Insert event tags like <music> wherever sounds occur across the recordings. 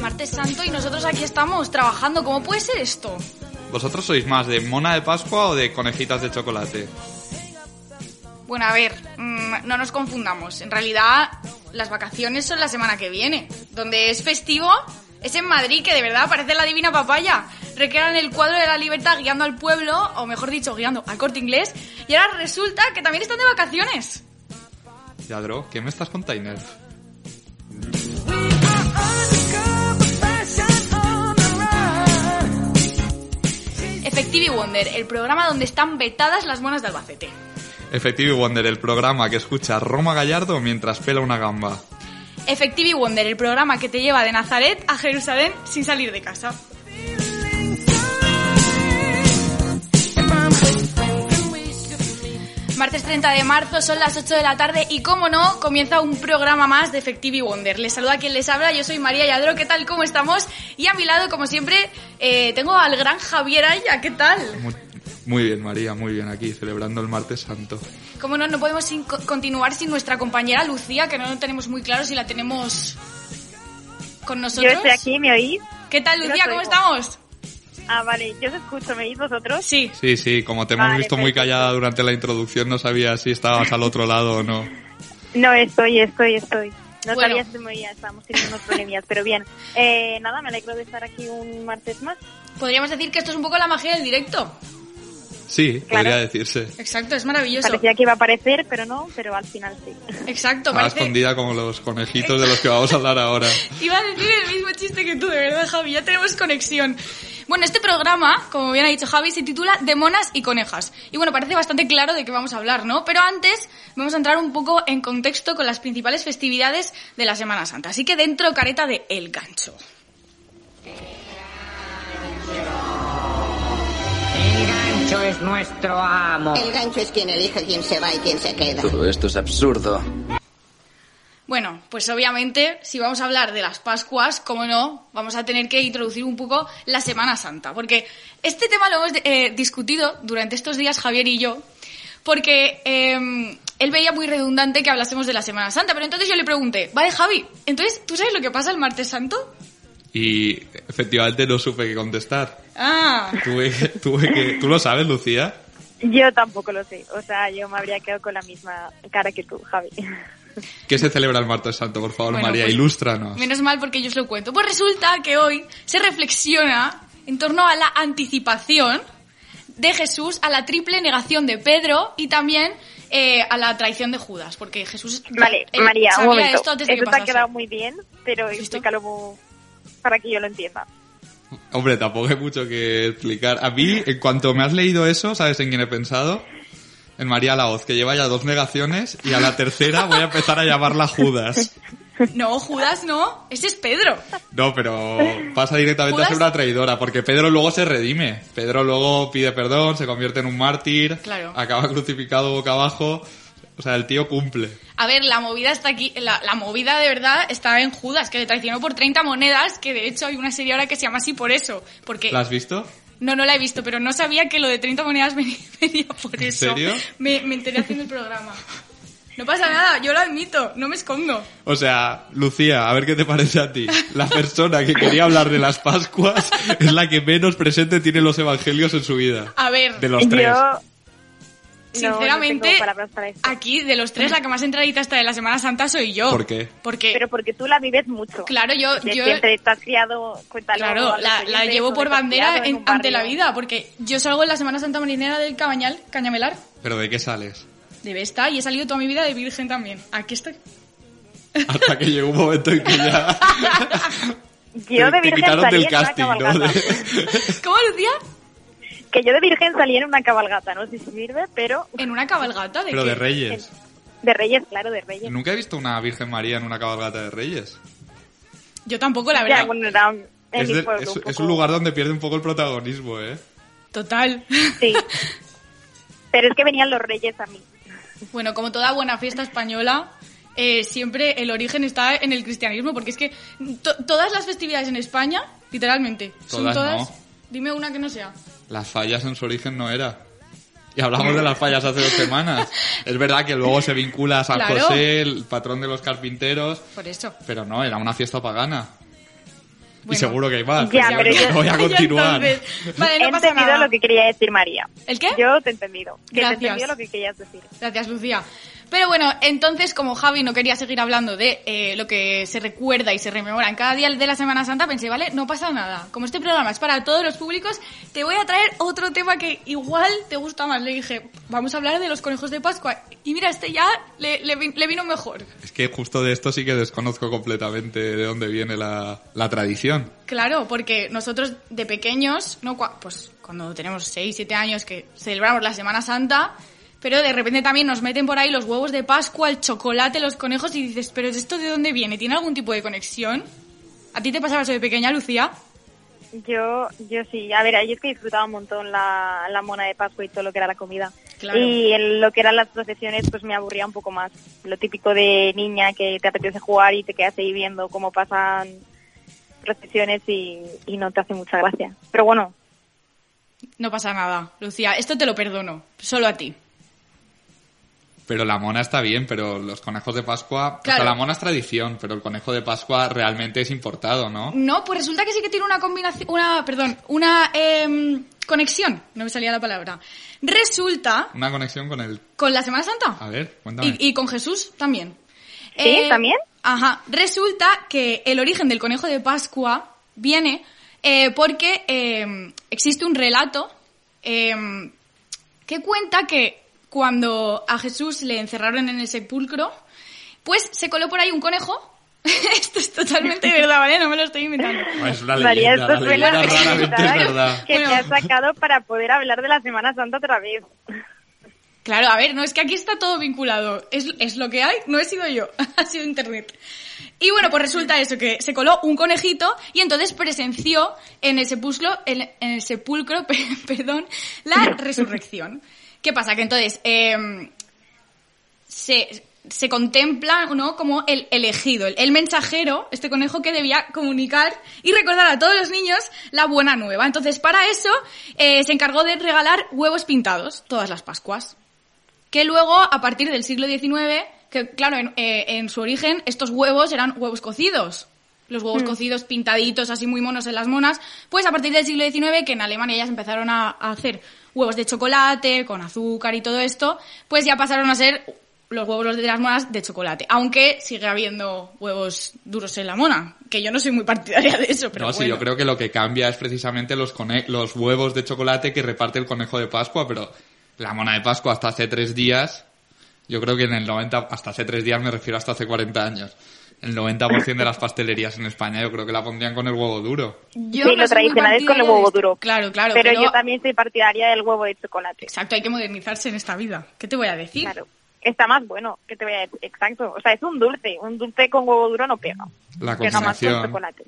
Martes Santo y nosotros aquí estamos trabajando. ¿Cómo puede ser esto? ¿Vosotros sois más de mona de Pascua o de conejitas de chocolate? Bueno, a ver, mm, no nos confundamos. En realidad, las vacaciones son la semana que viene. Donde es festivo es en Madrid, que de verdad parece la divina papaya. Recrean el cuadro de la libertad guiando al pueblo, o mejor dicho, guiando al corte inglés. Y ahora resulta que también están de vacaciones. Yadro, ¿qué me estás contando? Effective Wonder, el programa donde están vetadas las monas de Albacete. Effective Wonder, el programa que escucha Roma Gallardo mientras pela una gamba. Effective Wonder, el programa que te lleva de Nazaret a Jerusalén sin salir de casa. Martes 30 de marzo, son las 8 de la tarde y como no, comienza un programa más de Effective Wonder. Les saluda quien les habla, yo soy María Yadro, ¿qué tal? ¿Cómo estamos? Y a mi lado, como siempre, eh, tengo al gran Javier Aya, ¿qué tal? Muy, muy bien, María, muy bien aquí, celebrando el martes santo. Como no, no podemos sin- continuar sin nuestra compañera Lucía, que no tenemos muy claro si la tenemos con Yo nosotros. estoy aquí, ¿me oís? ¿Qué tal, Yo Lucía? ¿Cómo estamos? Ah, vale, yo os escucho, ¿me oís vosotros? Sí. Sí, sí, como te hemos Vale, visto muy callada durante la introducción, no sabía si estabas al otro lado o no. <laughs> No, estoy, estoy, estoy. No Bueno. sabía si se me oía, estábamos teniendo unos problemillas, pero bien. Eh, nada, me alegro de estar aquí un martes más. Podríamos decir que esto es un poco la magia del directo. Sí, Claro. podría decirse. Exacto, es maravilloso. Parecía que iba a aparecer, pero no, pero al final sí. Exacto, Estaba parece... escondida como los conejitos de los que vamos a hablar ahora. <laughs> Iba a decir el mismo chiste que tú, de verdad, Javi, ya tenemos conexión. Bueno, este programa, como bien ha dicho Javi, se titula De monas y conejas. Y bueno, parece bastante claro de qué vamos a hablar, ¿no? Pero antes vamos a entrar un poco en contexto con las principales festividades de la Semana Santa. Así que dentro careta de El Gancho. El gancho es nuestro amo. El gancho es quien elige quién se va y quién se queda. Todo esto es absurdo. Bueno, pues obviamente, si vamos a hablar de las Pascuas, como no, vamos a tener que introducir un poco la Semana Santa, porque este tema lo hemos eh, discutido durante estos días Javier y yo, porque eh, él veía muy redundante que hablásemos de la Semana Santa, pero entonces yo le pregunté, vale Javi, entonces, ¿tú sabes lo que pasa el martes santo? Y efectivamente no supe qué contestar. Ah, Tuve, tuve que... ¿Tú lo sabes, Lucía? Yo tampoco lo sé, o sea, yo me habría quedado con la misma cara que tú, Javi. ¿Qué se celebra el martes santo? Por favor, Bueno, María, pues, ilústranos. menos mal porque yo os lo cuento. Pues resulta que hoy se reflexiona en torno a la anticipación de Jesús, a la triple negación de Pedro y también eh, a la traición de Judas, porque Jesús Vale, eh, María, un momento. esto antes de que Esto te ha quedado muy bien, pero explícalo para que yo lo entienda. Hombre, tampoco hay mucho que explicar. A mí, en cuanto me has leído eso, ¿sabes en quién he pensado? En María Laoz, que lleva ya dos negaciones y a la tercera voy a empezar a llamarla Judas. No, Judas no, ese es Pedro. No, pero pasa directamente a ser Judas- una traidora, porque Pedro luego se redime. Pedro luego pide perdón, se convierte en un mártir, Claro. acaba crucificado boca abajo. O sea, el tío cumple. A ver, la movida está aquí, la, la movida de verdad está en Judas, que le traicionó por 30 monedas, que de hecho hay una serie ahora que se llama así por eso, porque... ¿La has visto? No, no la he visto, pero no sabía que lo de 30 monedas <laughs> venía, venía por ¿En eso. serio? Me, me enteré haciendo el programa. No pasa nada, yo lo admito, no me escondo. O sea, Lucía, a ver qué te parece a ti. La persona que quería hablar de las Pascuas es la que menos presente tiene los evangelios en su vida. A ver, De los tres. Yo sinceramente, no tengo palabras para esto. aquí de los tres la que más entradita está de la Semana Santa soy yo. ¿Por qué? Porque, Pero porque tú la vives mucho. claro, yo... Yo Siempre te has criado, cuéntalo Claro, la, la llevo por bandera en ante la vida, porque yo salgo en la Semana Santa Marinera del Cabañal, Cañamelar, ¿Pero de qué sales? de Vesta, y he salido toda mi vida de virgen también. Aquí estoy. Hasta que llegó un momento en que ya... <laughs> Yo te, de te virgen salí del casting, ¿Cómo, Lucía? Que yo de virgen salí en una cabalgata, no sé si sirve, pero ¿En una cabalgata? ¿De pero qué? de Reyes. de Reyes, claro, de Reyes. Nunca he visto una Virgen María en una cabalgata de Reyes. Yo tampoco, la Ya, verdad. bueno, era en Es, mi de- pueblo, es- un es poco- un lugar donde pierde un poco el protagonismo, ¿eh? Total. Sí. <laughs> Pero es que venían los reyes a mí. Bueno, como toda buena fiesta española, eh, siempre el origen está en el cristianismo, porque es que to- todas las festividades en España, literalmente, son Todas todas... no. Dime una que no sea. Las fallas en su origen no era. Y hablamos de las fallas hace dos semanas. <laughs> Es verdad que luego se vincula a San Claro. José, el patrón de los carpinteros, Por eso. pero no, era una fiesta pagana. Y Bueno. seguro que hay más. Ya, pero yo- <laughs> voy a continuar. entonces, Vale, he no pasa entendido nada. lo que quería decir María. ¿El qué? Yo te he entendido. Que te he Gracias. entendido lo que querías decir. Gracias, Lucía. Pero bueno, entonces, como Javi no quería seguir hablando de eh, lo que se recuerda y se rememora en cada día de la Semana Santa, pensé, vale, no pasa nada. Como este programa es para todos los públicos, te voy a traer otro tema que igual te gusta más. Le dije, vamos a hablar de los conejos de Pascua. Y mira, este ya le, le vi- le vino mejor. Es que justo de esto sí que desconozco completamente de dónde viene la, la tradición. Claro, porque nosotros de pequeños, no, pues cuando tenemos 6, 7 años que celebramos la Semana Santa, pero de repente también nos meten por ahí los huevos de Pascua, el chocolate, los conejos y dices, pero ¿esto de dónde viene? ¿Tiene algún tipo de conexión? ¿A ti te pasaba eso de pequeña, Lucía? Yo, yo sí. A ver, yo es que disfrutaba un montón la, la mona de Pascua y todo lo que era la comida. Claro. Y en lo que eran las procesiones, pues me aburría un poco más. Lo típico de niña que te apetece jugar y te quedas ahí viendo cómo pasan procesiones y, y no te hace mucha gracia. Pero bueno, No pasa nada, Lucía, esto te lo perdono, solo a ti. Pero la mona está bien, pero los conejos de Pascua... Claro. O sea, la mona es tradición, pero el conejo de Pascua realmente es importado, ¿no? No, pues resulta que sí que tiene una combinación, una, perdón, una em, conexión, no me salía la palabra. Resulta Una conexión con el... con la Semana Santa. A ver, cuéntame. Y, y con Jesús también. ¿Sí? ¿También? Ajá. Resulta que el origen del conejo de Pascua viene eh, porque eh, existe un relato eh, que cuenta que cuando a Jesús le encerraron en el sepulcro, pues se coló por ahí un conejo. <laughs> Esto es totalmente <laughs> verdad, ¿vale? No me lo estoy inventando. Ah, es una María, esto la leyenda raramente es verdad. que Bueno. te has sacado para poder hablar de la Semana Santa otra vez. Claro, a ver, no es que aquí está todo vinculado. Es, es lo que hay, no he sido yo, <laughs> ha sido internet. Y bueno, pues resulta eso, que se coló un conejito y entonces presenció en el sepulcro, en, en el sepulcro, pe- perdón, la resurrección. ¿Qué pasa? Que entonces em, se, se contempla ¿no? como el elegido, el, el mensajero, este conejo que debía comunicar y recordar a todos los niños la buena nueva. Entonces, para eso eh, se encargó de regalar huevos pintados todas las Pascuas que luego, a partir del siglo XIX, que claro, en, eh, en su origen estos huevos eran huevos cocidos. Los huevos cocidos pintaditos, así muy monos en las monas. Pues a partir del siglo XIX, que en Alemania ya se empezaron a, a hacer huevos de chocolate, con azúcar y todo esto, pues ya pasaron a ser los huevos de las monas de chocolate. Aunque sigue habiendo huevos duros en la mona, que yo no soy muy partidaria de eso, pero no, sí, yo creo que lo que cambia es precisamente los, cone- los huevos de chocolate que reparte el conejo de Pascua, pero la mona de Pascua hasta hace tres días, yo creo que en el 90, hasta hace tres días me refiero hasta hace 40 años. El 90% de las pastelerías en España yo creo que la pondrían con el huevo duro. Yo Sí, no lo tradicional es con el huevo duro. Claro, claro. pero, yo también soy partidaria del huevo de chocolate. Exacto, hay que modernizarse en esta vida. ¿Qué te voy a decir? Claro. Está más bueno, que te voy a decir. Exacto. O sea, es un dulce. Un dulce con huevo duro no pega. La Pega más con combinación. chocolate.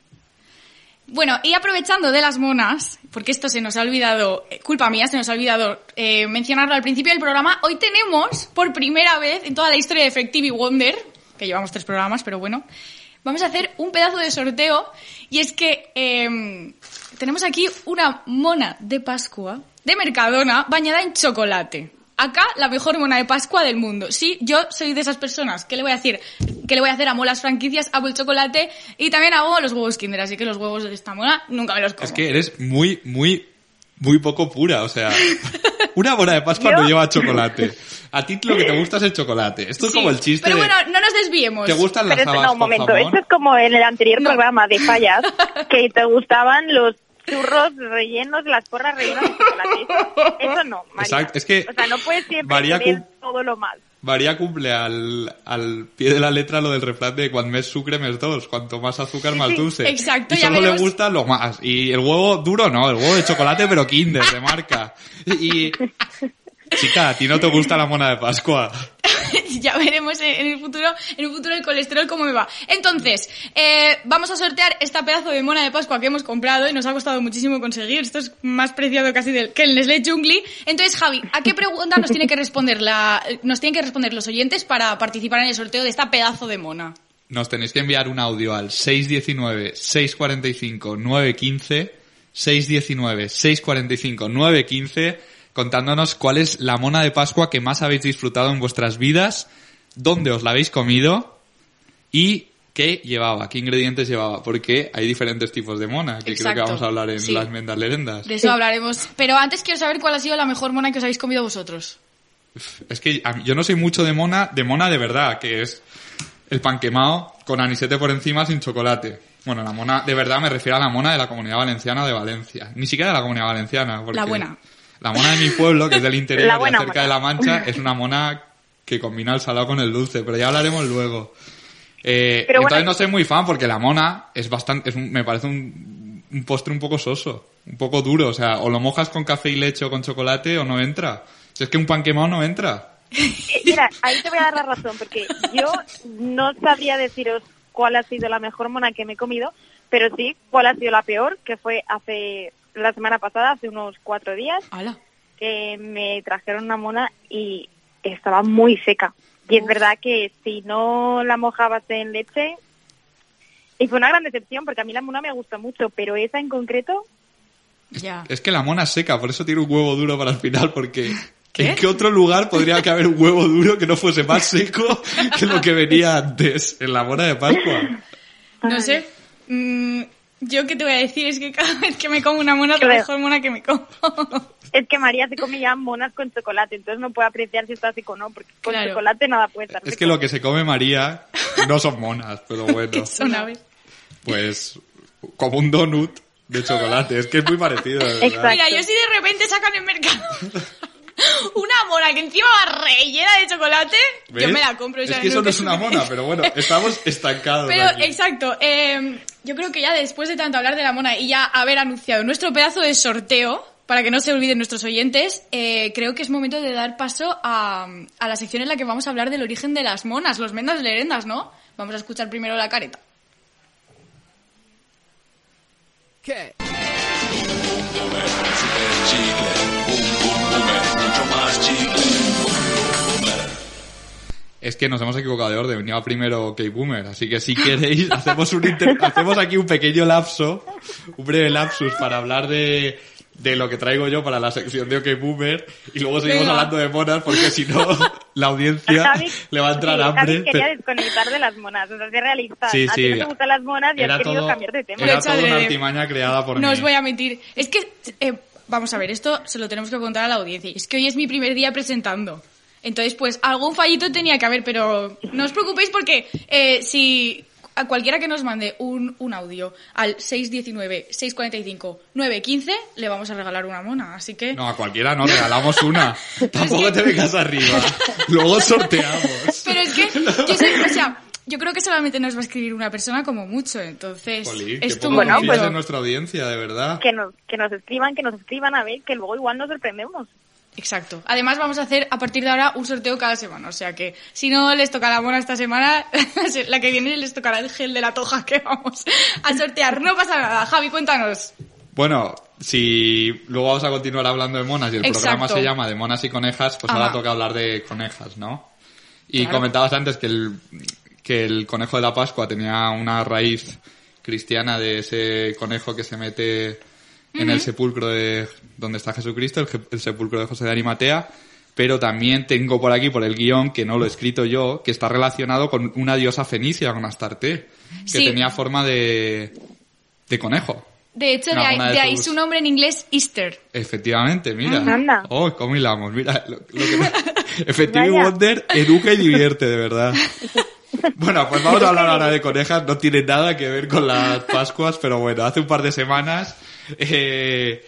Bueno, y aprovechando de las monas, porque esto se nos ha olvidado, eh, culpa mía, se nos ha olvidado eh, mencionarlo al principio del programa, hoy tenemos por primera vez en toda la historia de Effective Wonder, que llevamos tres programas, pero bueno, vamos a hacer un pedazo de sorteo y es que eh, tenemos aquí una mona de Pascua de Mercadona bañada en chocolate. Acá la mejor mona de Pascua del mundo. Sí, yo soy de esas personas. ¿Qué le voy a decir? ¿Qué le voy a hacer? Amo las franquicias, amo el chocolate y también amo los huevos Kinder. Así que los huevos de esta mona nunca me los como. Es que eres muy, muy, muy poco pura, o sea, una mona de Pascua ¿Yo? no lleva chocolate. A ti lo que te gusta es el chocolate. Esto es Sí, como el chiste Pero de, bueno, no nos desviemos. ¿te gustan las Pero habas no, un con momento. jamón? Esto es como en el anterior No. programa de fallas, <laughs> que te gustaban los churros rellenos, las porras rellenas de chocolate. Eso no, María. Exacto, es que O sea, no puedes siempre María todo lo mal. María cumple al, al pie de la letra lo del refrán de cuanto más sucre, más dos. Cuanto más azúcar, más dulce. exacto, Y ya solo le gusta lo más. Y el huevo duro no, el huevo de chocolate pero kinder, de marca. Y... <laughs> Chica, a ti no te gusta la mona de Pascua. <laughs> ya veremos en, el futuro, en un futuro el colesterol cómo me va. Entonces, eh, vamos a sortear esta pedazo de mona de Pascua que hemos comprado y nos ha costado muchísimo conseguir. Esto es más preciado casi del, que el Nestlé Jungli. Entonces, Javi, ¿a qué pregunta nos tiene que responder la, nos tienen que responder los oyentes para participar en el sorteo de esta pedazo de mona? Nos tenéis que enviar un audio al 619-645-915, 619-645-915, contándonos cuál es la mona de Pascua que más habéis disfrutado en vuestras vidas, dónde os la habéis comido y qué llevaba, qué ingredientes llevaba, porque hay diferentes tipos de mona, que creo Exacto, que vamos a hablar en sí. las mendas lerendas. De eso hablaremos. Pero antes quiero saber cuál ha sido la mejor mona que os habéis comido vosotros. Es que yo no soy mucho de mona, de mona de verdad, que es el pan quemado con anisete por encima sin chocolate. Bueno, la mona, de verdad me refiero a la mona de la Comunidad Valenciana de Valencia. Ni siquiera de la Comunidad Valenciana. Porque La buena. La mona de mi pueblo, que es del interior, buena cerca mona. de La Mancha, es una mona que combina el salado con el dulce, pero ya hablaremos luego. Eh, Pero entonces bueno- no soy muy fan porque la mona es bastante, es un- me parece un, un postre un poco soso, un poco duro. O sea, o lo mojas con café y leche o con chocolate o no entra. Si es que un pan quemado no entra. Eh, Mira, ahí te voy a dar la razón, porque yo no sabría deciros cuál ha sido la mejor mona que me he comido, pero sí cuál ha sido la peor, que fue hace la semana pasada, hace unos cuatro días, ¡Hala! que me trajeron una mona y estaba muy seca. Y es verdad que si no la mojabas en leche, y fue una gran decepción, porque a mí la mona me gusta mucho, pero esa en concreto, Ya. Es que la mona es seca, por eso tiene un huevo duro para el final, porque <laughs> ¿Qué? ¿en qué otro lugar podría que haber un huevo duro que no fuese más seco que lo que venía antes en la mona de Pascua? No sé. Mm, yo qué te voy a decir es que cada vez que me como una mona es la Claro. mejor mona que me como. <laughs> es que María se come ya monas con chocolate, entonces no puede apreciar si está seco o no, porque con Claro. chocolate nada puede estar Es que lo que se come María no son monas, pero <laughs> bueno, que son aves. pues como un donut de chocolate, es que es muy parecido. Exacto. Mira, yo si de repente sacan en mercado <laughs> una mona que encima va rellena de chocolate, yo me la compro. Es que eso no es una mona, pero bueno, <laughs> estamos estancados. Pero, aquí. exacto, eh, yo creo que ya después de tanto hablar de la mona y ya haber anunciado nuestro pedazo de sorteo, para que no se olviden nuestros oyentes, eh, creo que es momento de dar paso a, a la sección en la que vamos a hablar del origen de las monas, los mendas lerendas, ¿no? Vamos a escuchar primero la careta. ¿Qué? Es que nos hemos equivocado de orden, venía primero K-Boomer, así que si queréis <laughs> hacemos un inter- hacemos aquí un pequeño lapso, un breve lapsus para hablar de, de lo que traigo yo para la sección de OK Boomer y luego seguimos Venga. hablando de monas porque si no la audiencia Javi, le va a entrar sí, hambre. Javi quería desconectar de las monas, o sea, ser realista. Sí, a sí. ti no te gustan las monas y Era has querido todo, cambiar de tema. Era una artimaña creada por No mí. os voy a mentir. Es que, eh, vamos a ver, esto se lo tenemos que contar a la audiencia. Es que hoy es mi primer día presentando. Entonces, pues algún fallito tenía que haber, pero no os preocupéis porque eh, si a cualquiera que nos mande un, un audio al 619-645-915 le vamos a regalar una mona. Así que... No, a cualquiera no, regalamos <laughs> una. Tampoco te vengas arriba. Luego sorteamos. Pero es que, yo, o sea, yo creo que solamente nos va a escribir una persona como mucho, entonces... Es tu Bueno, pues- en nuestra audiencia, de verdad. Que nos, que nos escriban, que nos escriban a ver, que luego igual nos sorprendemos. Exacto. Además vamos a hacer a partir de ahora un sorteo cada semana. O sea que si no les toca la mona esta semana, <laughs> la que viene les tocará el gel de la toja que vamos a sortear. No pasa nada. Javi, cuéntanos. Bueno, si luego vamos a continuar hablando de monas y el Exacto. programa se llama de monas y conejas, pues ahora Ajá. toca hablar de conejas, ¿no? Y Claro. comentabas antes que el, que el conejo de la Pascua tenía una raíz cristiana de ese conejo que se mete en el sepulcro de donde está Jesucristo, el, sepulcro de José de Arimatea, pero también tengo por aquí, por el guion, que no lo he escrito yo, que está relacionado con una diosa fenicia, con Astarte, que Sí. tenía forma de, de conejo. De hecho, de ahí, de de ahí su nombre en inglés, Easter. Efectivamente, mira. Ah, anda. Oh, cómo hilamos. Mira, lo, lo que... <laughs> Wonder educa y divierte, de verdad. <laughs> Bueno, pues vamos a hablar ahora de conejas. No tiene nada que ver con las Pascuas, pero bueno, hace un par de semanas eh,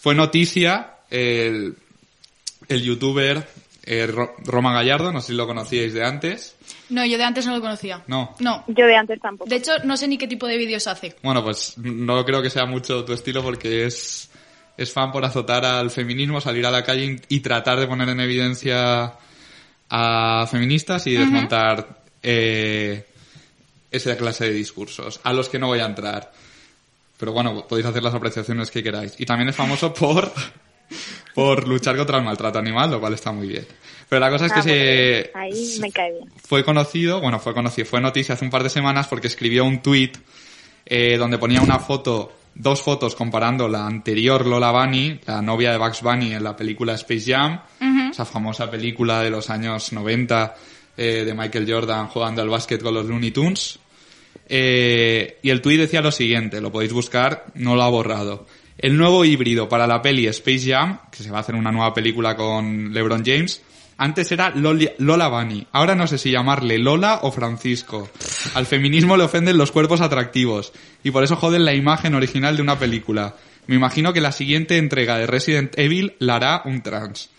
fue noticia el, el youtuber eh, Ro- Roma Gallardo, no sé si lo conocíais de antes. No, yo de antes no lo conocía. No. No. Yo de antes tampoco. De hecho, no sé ni qué tipo de vídeos hace. Bueno, pues no creo que sea mucho tu estilo porque es, es fan por azotar al feminismo, salir a la calle y tratar de poner en evidencia a feministas y desmontar eh, esa clase de discursos, a los que no voy a entrar. Pero bueno, podéis hacer las apreciaciones que queráis. Y también es famoso <laughs> por, por luchar contra el maltrato animal, lo cual está muy bien. Pero la cosa es que Ah, se, bueno, ahí me cae bien. fue conocido, bueno, fue conocido, fue noticia hace un par de semanas porque escribió un tweet eh, donde ponía una foto, dos fotos comparando la anterior Lola Bunny, la novia de Bugs Bunny en la película Space Jam, esa famosa película de los años 90 eh, de Michael Jordan jugando al básquet con los Looney Tunes. Eh, y el tweet decía lo siguiente, lo podéis buscar, no lo ha borrado. El nuevo híbrido para la peli Space Jam, que se va a hacer una nueva película con LeBron James, antes era Loli- Lola Bunny. Ahora no sé si llamarle Lola o Francisco. Al feminismo le ofenden los cuerpos atractivos. Y por eso joden la imagen original de una película. Me imagino que la siguiente entrega de Resident Evil la hará un trans.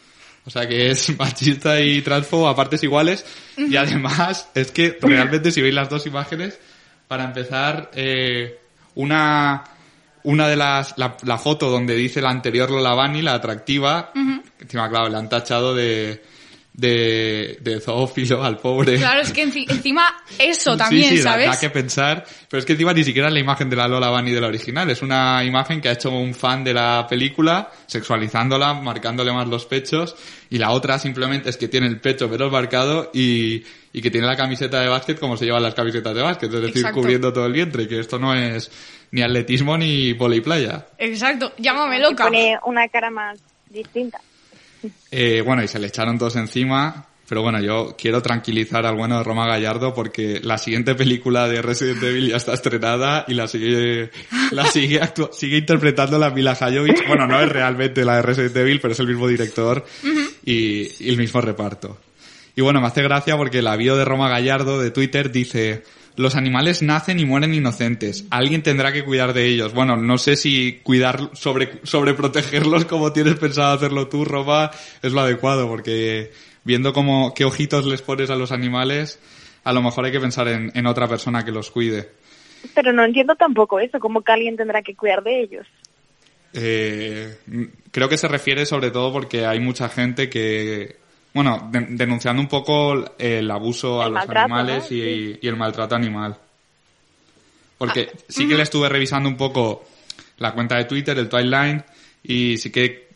O sea que es <laughs> machista y transfobo a partes iguales. Y además es que realmente si veis las dos imágenes, para empezar, eh, una, una de las, la, la foto donde dice la anterior Lola Bunny, la atractiva, encima claro, le han tachado de, de, de zoófilo al pobre. Claro, es que enci- encima eso <laughs> Sí, también, sí, da- ¿sabes? Da, que pensar. Pero es que encima ni siquiera es la imagen de la Lola Bunny de la original. Es una imagen que ha hecho un fan de la película, sexualizándola, marcándole más los pechos. Y la otra simplemente es que tiene el pecho menos marcado y, y que tiene la camiseta de básquet como se llevan las camisetas de básquet. Es decir, Exacto. cubriendo todo el vientre. Que esto no es ni atletismo ni playa. Exacto, llámame Y loca. pone una cara más distinta. Eh, bueno, y se le echaron todos encima. Pero bueno, yo quiero tranquilizar al bueno de Roma Gallardo porque la siguiente película de Resident Evil ya está estrenada y la sigue, la sigue, sigue interpretando la Mila Jovovich. Bueno, no es realmente la de Resident Evil, pero es el mismo director y, y el mismo reparto. Y bueno, me hace gracia porque la bio de Roma Gallardo de Twitter dice, los animales nacen y mueren inocentes. Alguien tendrá que cuidar de ellos. Bueno, no sé si cuidar, sobre, sobreprotegerlos <laughs> como tienes pensado hacerlo tú, Roma, es lo adecuado porque viendo cómo, qué ojitos les pones a los animales, a lo mejor hay que pensar en, en otra persona que los cuide. Pero no entiendo tampoco eso, como que alguien tendrá que cuidar de ellos. Eh, creo que se refiere sobre todo porque hay mucha gente que, bueno, de- denunciando un poco el abuso a los maltrato, animales ¿no? y, el maltrato animal. Porque Ah, sí que le estuve revisando un poco la cuenta de Twitter, el timeline, y sí que,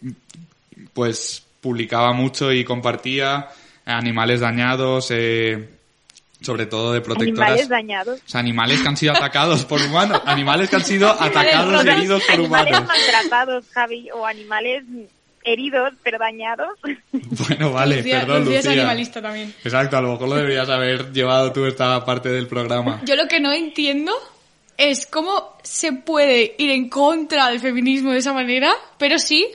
pues, publicaba mucho y compartía animales dañados, eh, sobre todo de protectoras. Animales dañados. O sea, animales que han sido atacados por humanos. <laughs> Animales que han sido atacados y Animales- heridos por animales humanos. maltratados, Javi, o animales heridos pero dañados. Bueno, vale, Lucía, perdón, Lucía es animalista también. Exacto, a lo mejor lo deberías haber llevado tú esta parte del programa. Yo lo que no entiendo es cómo se puede ir en contra del feminismo de esa manera, pero sí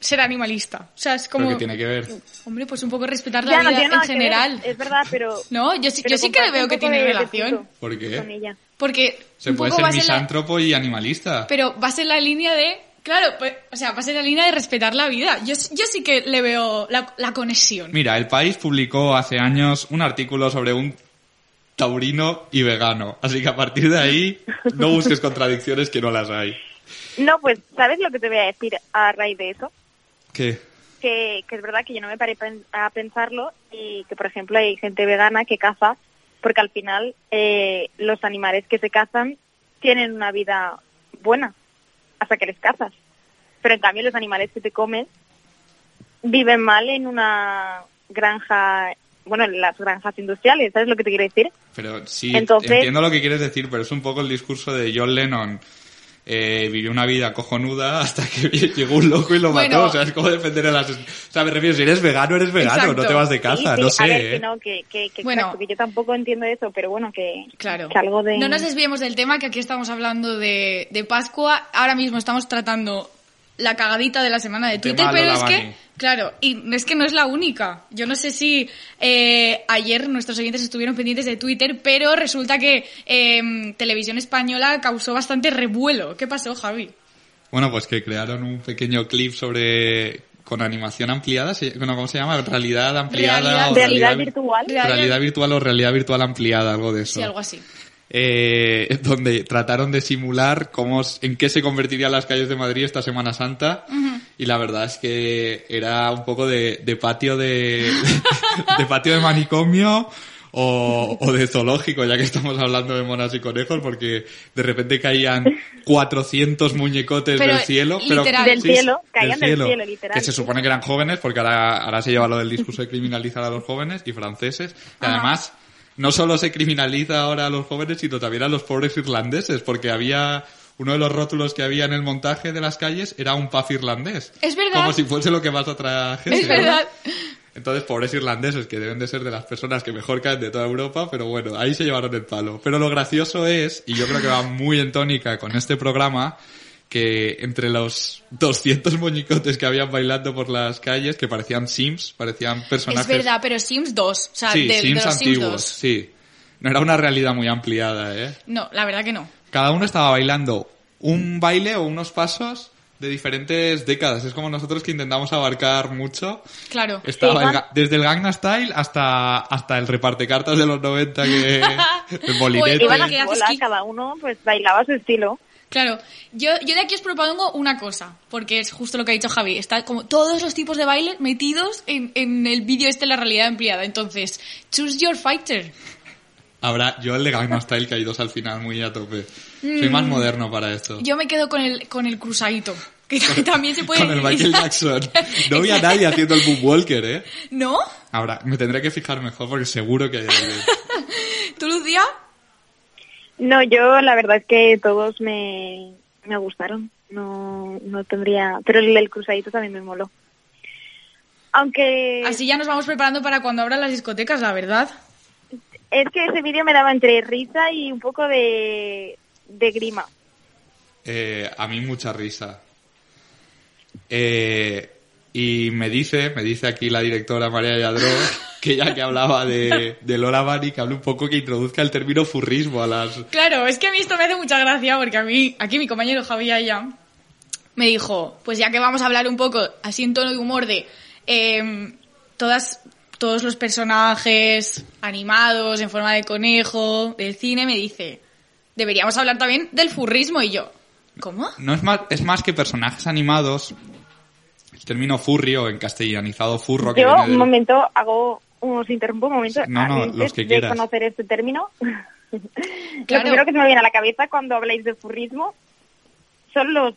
ser animalista. O sea, es como... Pero tiene que ver. Hombre, pues un poco respetar Ya, la no vida en general. Es verdad, pero... No, yo pero yo sí que le veo que tiene relación. ¿Por qué? Con ella. Porque Se puede ser la- misántropo y animalista. Pero va a ser la línea de... Claro, pues, o sea, va a ser la línea de respetar la vida. Yo, yo sí que le veo la, la conexión. Mira, El País publicó hace años un artículo sobre un taurino y vegano. Así que a partir de ahí, no busques contradicciones que no las hay. No, pues, ¿sabes lo que te voy a decir a raíz de eso? ¿Qué? Que, que es verdad que yo no me paré a pensarlo y que, por ejemplo, hay gente vegana que caza porque al final eh, los animales que se cazan tienen una vida buena hasta que les cazas. Pero en cambio los animales que te comes viven mal en una granja, bueno, en las granjas industriales, ¿sabes lo que te quiero decir? Pero sí, Entonces- entiendo lo que quieres decir, pero es un poco el discurso de John Lennon. Eh, vivió una vida cojonuda <laughs> hasta que <laughs> llegó un loco y lo Bueno. mató. O sea, es como defender a las... O sea, me refiero, si eres vegano, eres vegano, Exacto. no te vas de caza, Sí, sí, no sé. A ver, ¿eh? que no, que, que, que, Bueno. exacto, que yo tampoco entiendo eso, pero bueno, que, Claro. que algo de... No nos desviemos del tema, que aquí estamos hablando de, de Pascua. Ahora mismo estamos tratando la cagadita de la semana de Twitter, pero es que, claro, y es que no es la única. Yo no sé si eh, ayer nuestros oyentes estuvieron pendientes de Twitter, pero resulta que eh, Televisión Española causó bastante revuelo. ¿Qué pasó, Javi? Bueno, pues que crearon un pequeño clip sobre con animación ampliada, se- bueno, ¿cómo se llama? Realidad ampliada Realidad- o Realidad virtual. Realidad virtual o realidad virtual ampliada, algo de eso. Sí, algo así. Eh, <laughs> donde trataron de simular cómo, en qué se convertirían las calles de Madrid esta Semana Santa. Y la verdad es que era un poco de, de patio de, <laughs> de patio de manicomio o, o de zoológico, ya que estamos hablando de monas y conejos, porque de repente caían 400 muñecotes Pero del cielo. Pero, literal. Del cielo, caían del cielo, literal. Que se supone que eran jóvenes, porque ahora, ahora se lleva lo del discurso de criminalizar a los jóvenes y franceses. Y Ajá. No solo se criminaliza ahora a los jóvenes, sino también a los pobres irlandeses, porque había uno de los rótulos que había en el montaje de las calles era un puff irlandés. Es verdad. Como si fuese lo que más atrae a gente. Es ¿no? verdad. Entonces, pobres irlandeses, que deben de ser de las personas que mejor caen de toda Europa, pero bueno, ahí se llevaron el palo. Pero lo gracioso es, y yo creo que va muy en tónica con este programa, que entre los 200 muñicotes que habían bailando por las calles, que parecían Sims, parecían personajes... Es verdad, pero Sims 2. O sea, sí, de, de Sims los antiguos, Sims 2. sí. No era una realidad muy ampliada, ¿eh? No, la verdad que no. Cada uno estaba bailando un baile o unos pasos de diferentes décadas. Es como nosotros que intentamos abarcar mucho. Claro. Estaba el desde el Gangnam Style hasta, hasta el reparte cartas de los 90 que <laughs> el molinete. Iban a ¿Qué su haces, bola, Kik? cada uno pues bailaba su estilo. Claro, yo, yo de aquí os propongo una cosa, porque es justo lo que ha dicho Javi. Está como todos los tipos de baile metidos en, en el vídeo este, la realidad ampliada. Entonces, choose your fighter. Habrá, yo el de Gangnam Style que hay dos al final muy a tope. Soy más moderno para esto. Mm. Yo me quedo con el, con el cruzadito, que <laughs> también se puede... Con el Michael Jackson. <laughs> No vi a nadie haciendo el Boomwalker, ¿eh? ¿No? Ahora, me tendré que fijar mejor porque seguro que hay alguien. <laughs> ¿Tú, Lucía? No, yo la verdad es que todos me, me gustaron. No, no tendría... Pero el del cruzadito también me moló. Aunque Así ya nos vamos preparando para cuando abran las discotecas, la verdad. es que ese vídeo me daba entre risa y un poco de, de grima. Eh, a mí mucha risa. Eh, y me dice, me dice aquí la directora María Yadró, que ya que hablaba de, de Lola Bunny, que hable un poco que introduzca el término furrismo a las... Claro, es que a mí esto me hace mucha gracia porque a mí, aquí mi compañero Javi Aya me dijo, pues ya que vamos a hablar un poco así en tono de humor de em, todas, todos los personajes animados en forma de conejo del cine, me dice, deberíamos hablar también del furrismo y yo, ¿cómo? No es más, es más que personajes animados, el término furry o en castellanizado furro que Yo, viene un del- momento, hago, os interrumpo un momento. No, no, los que de quieras. conocer este término, <laughs> Claro. lo primero que se me viene a la cabeza cuando habláis de furrismo son los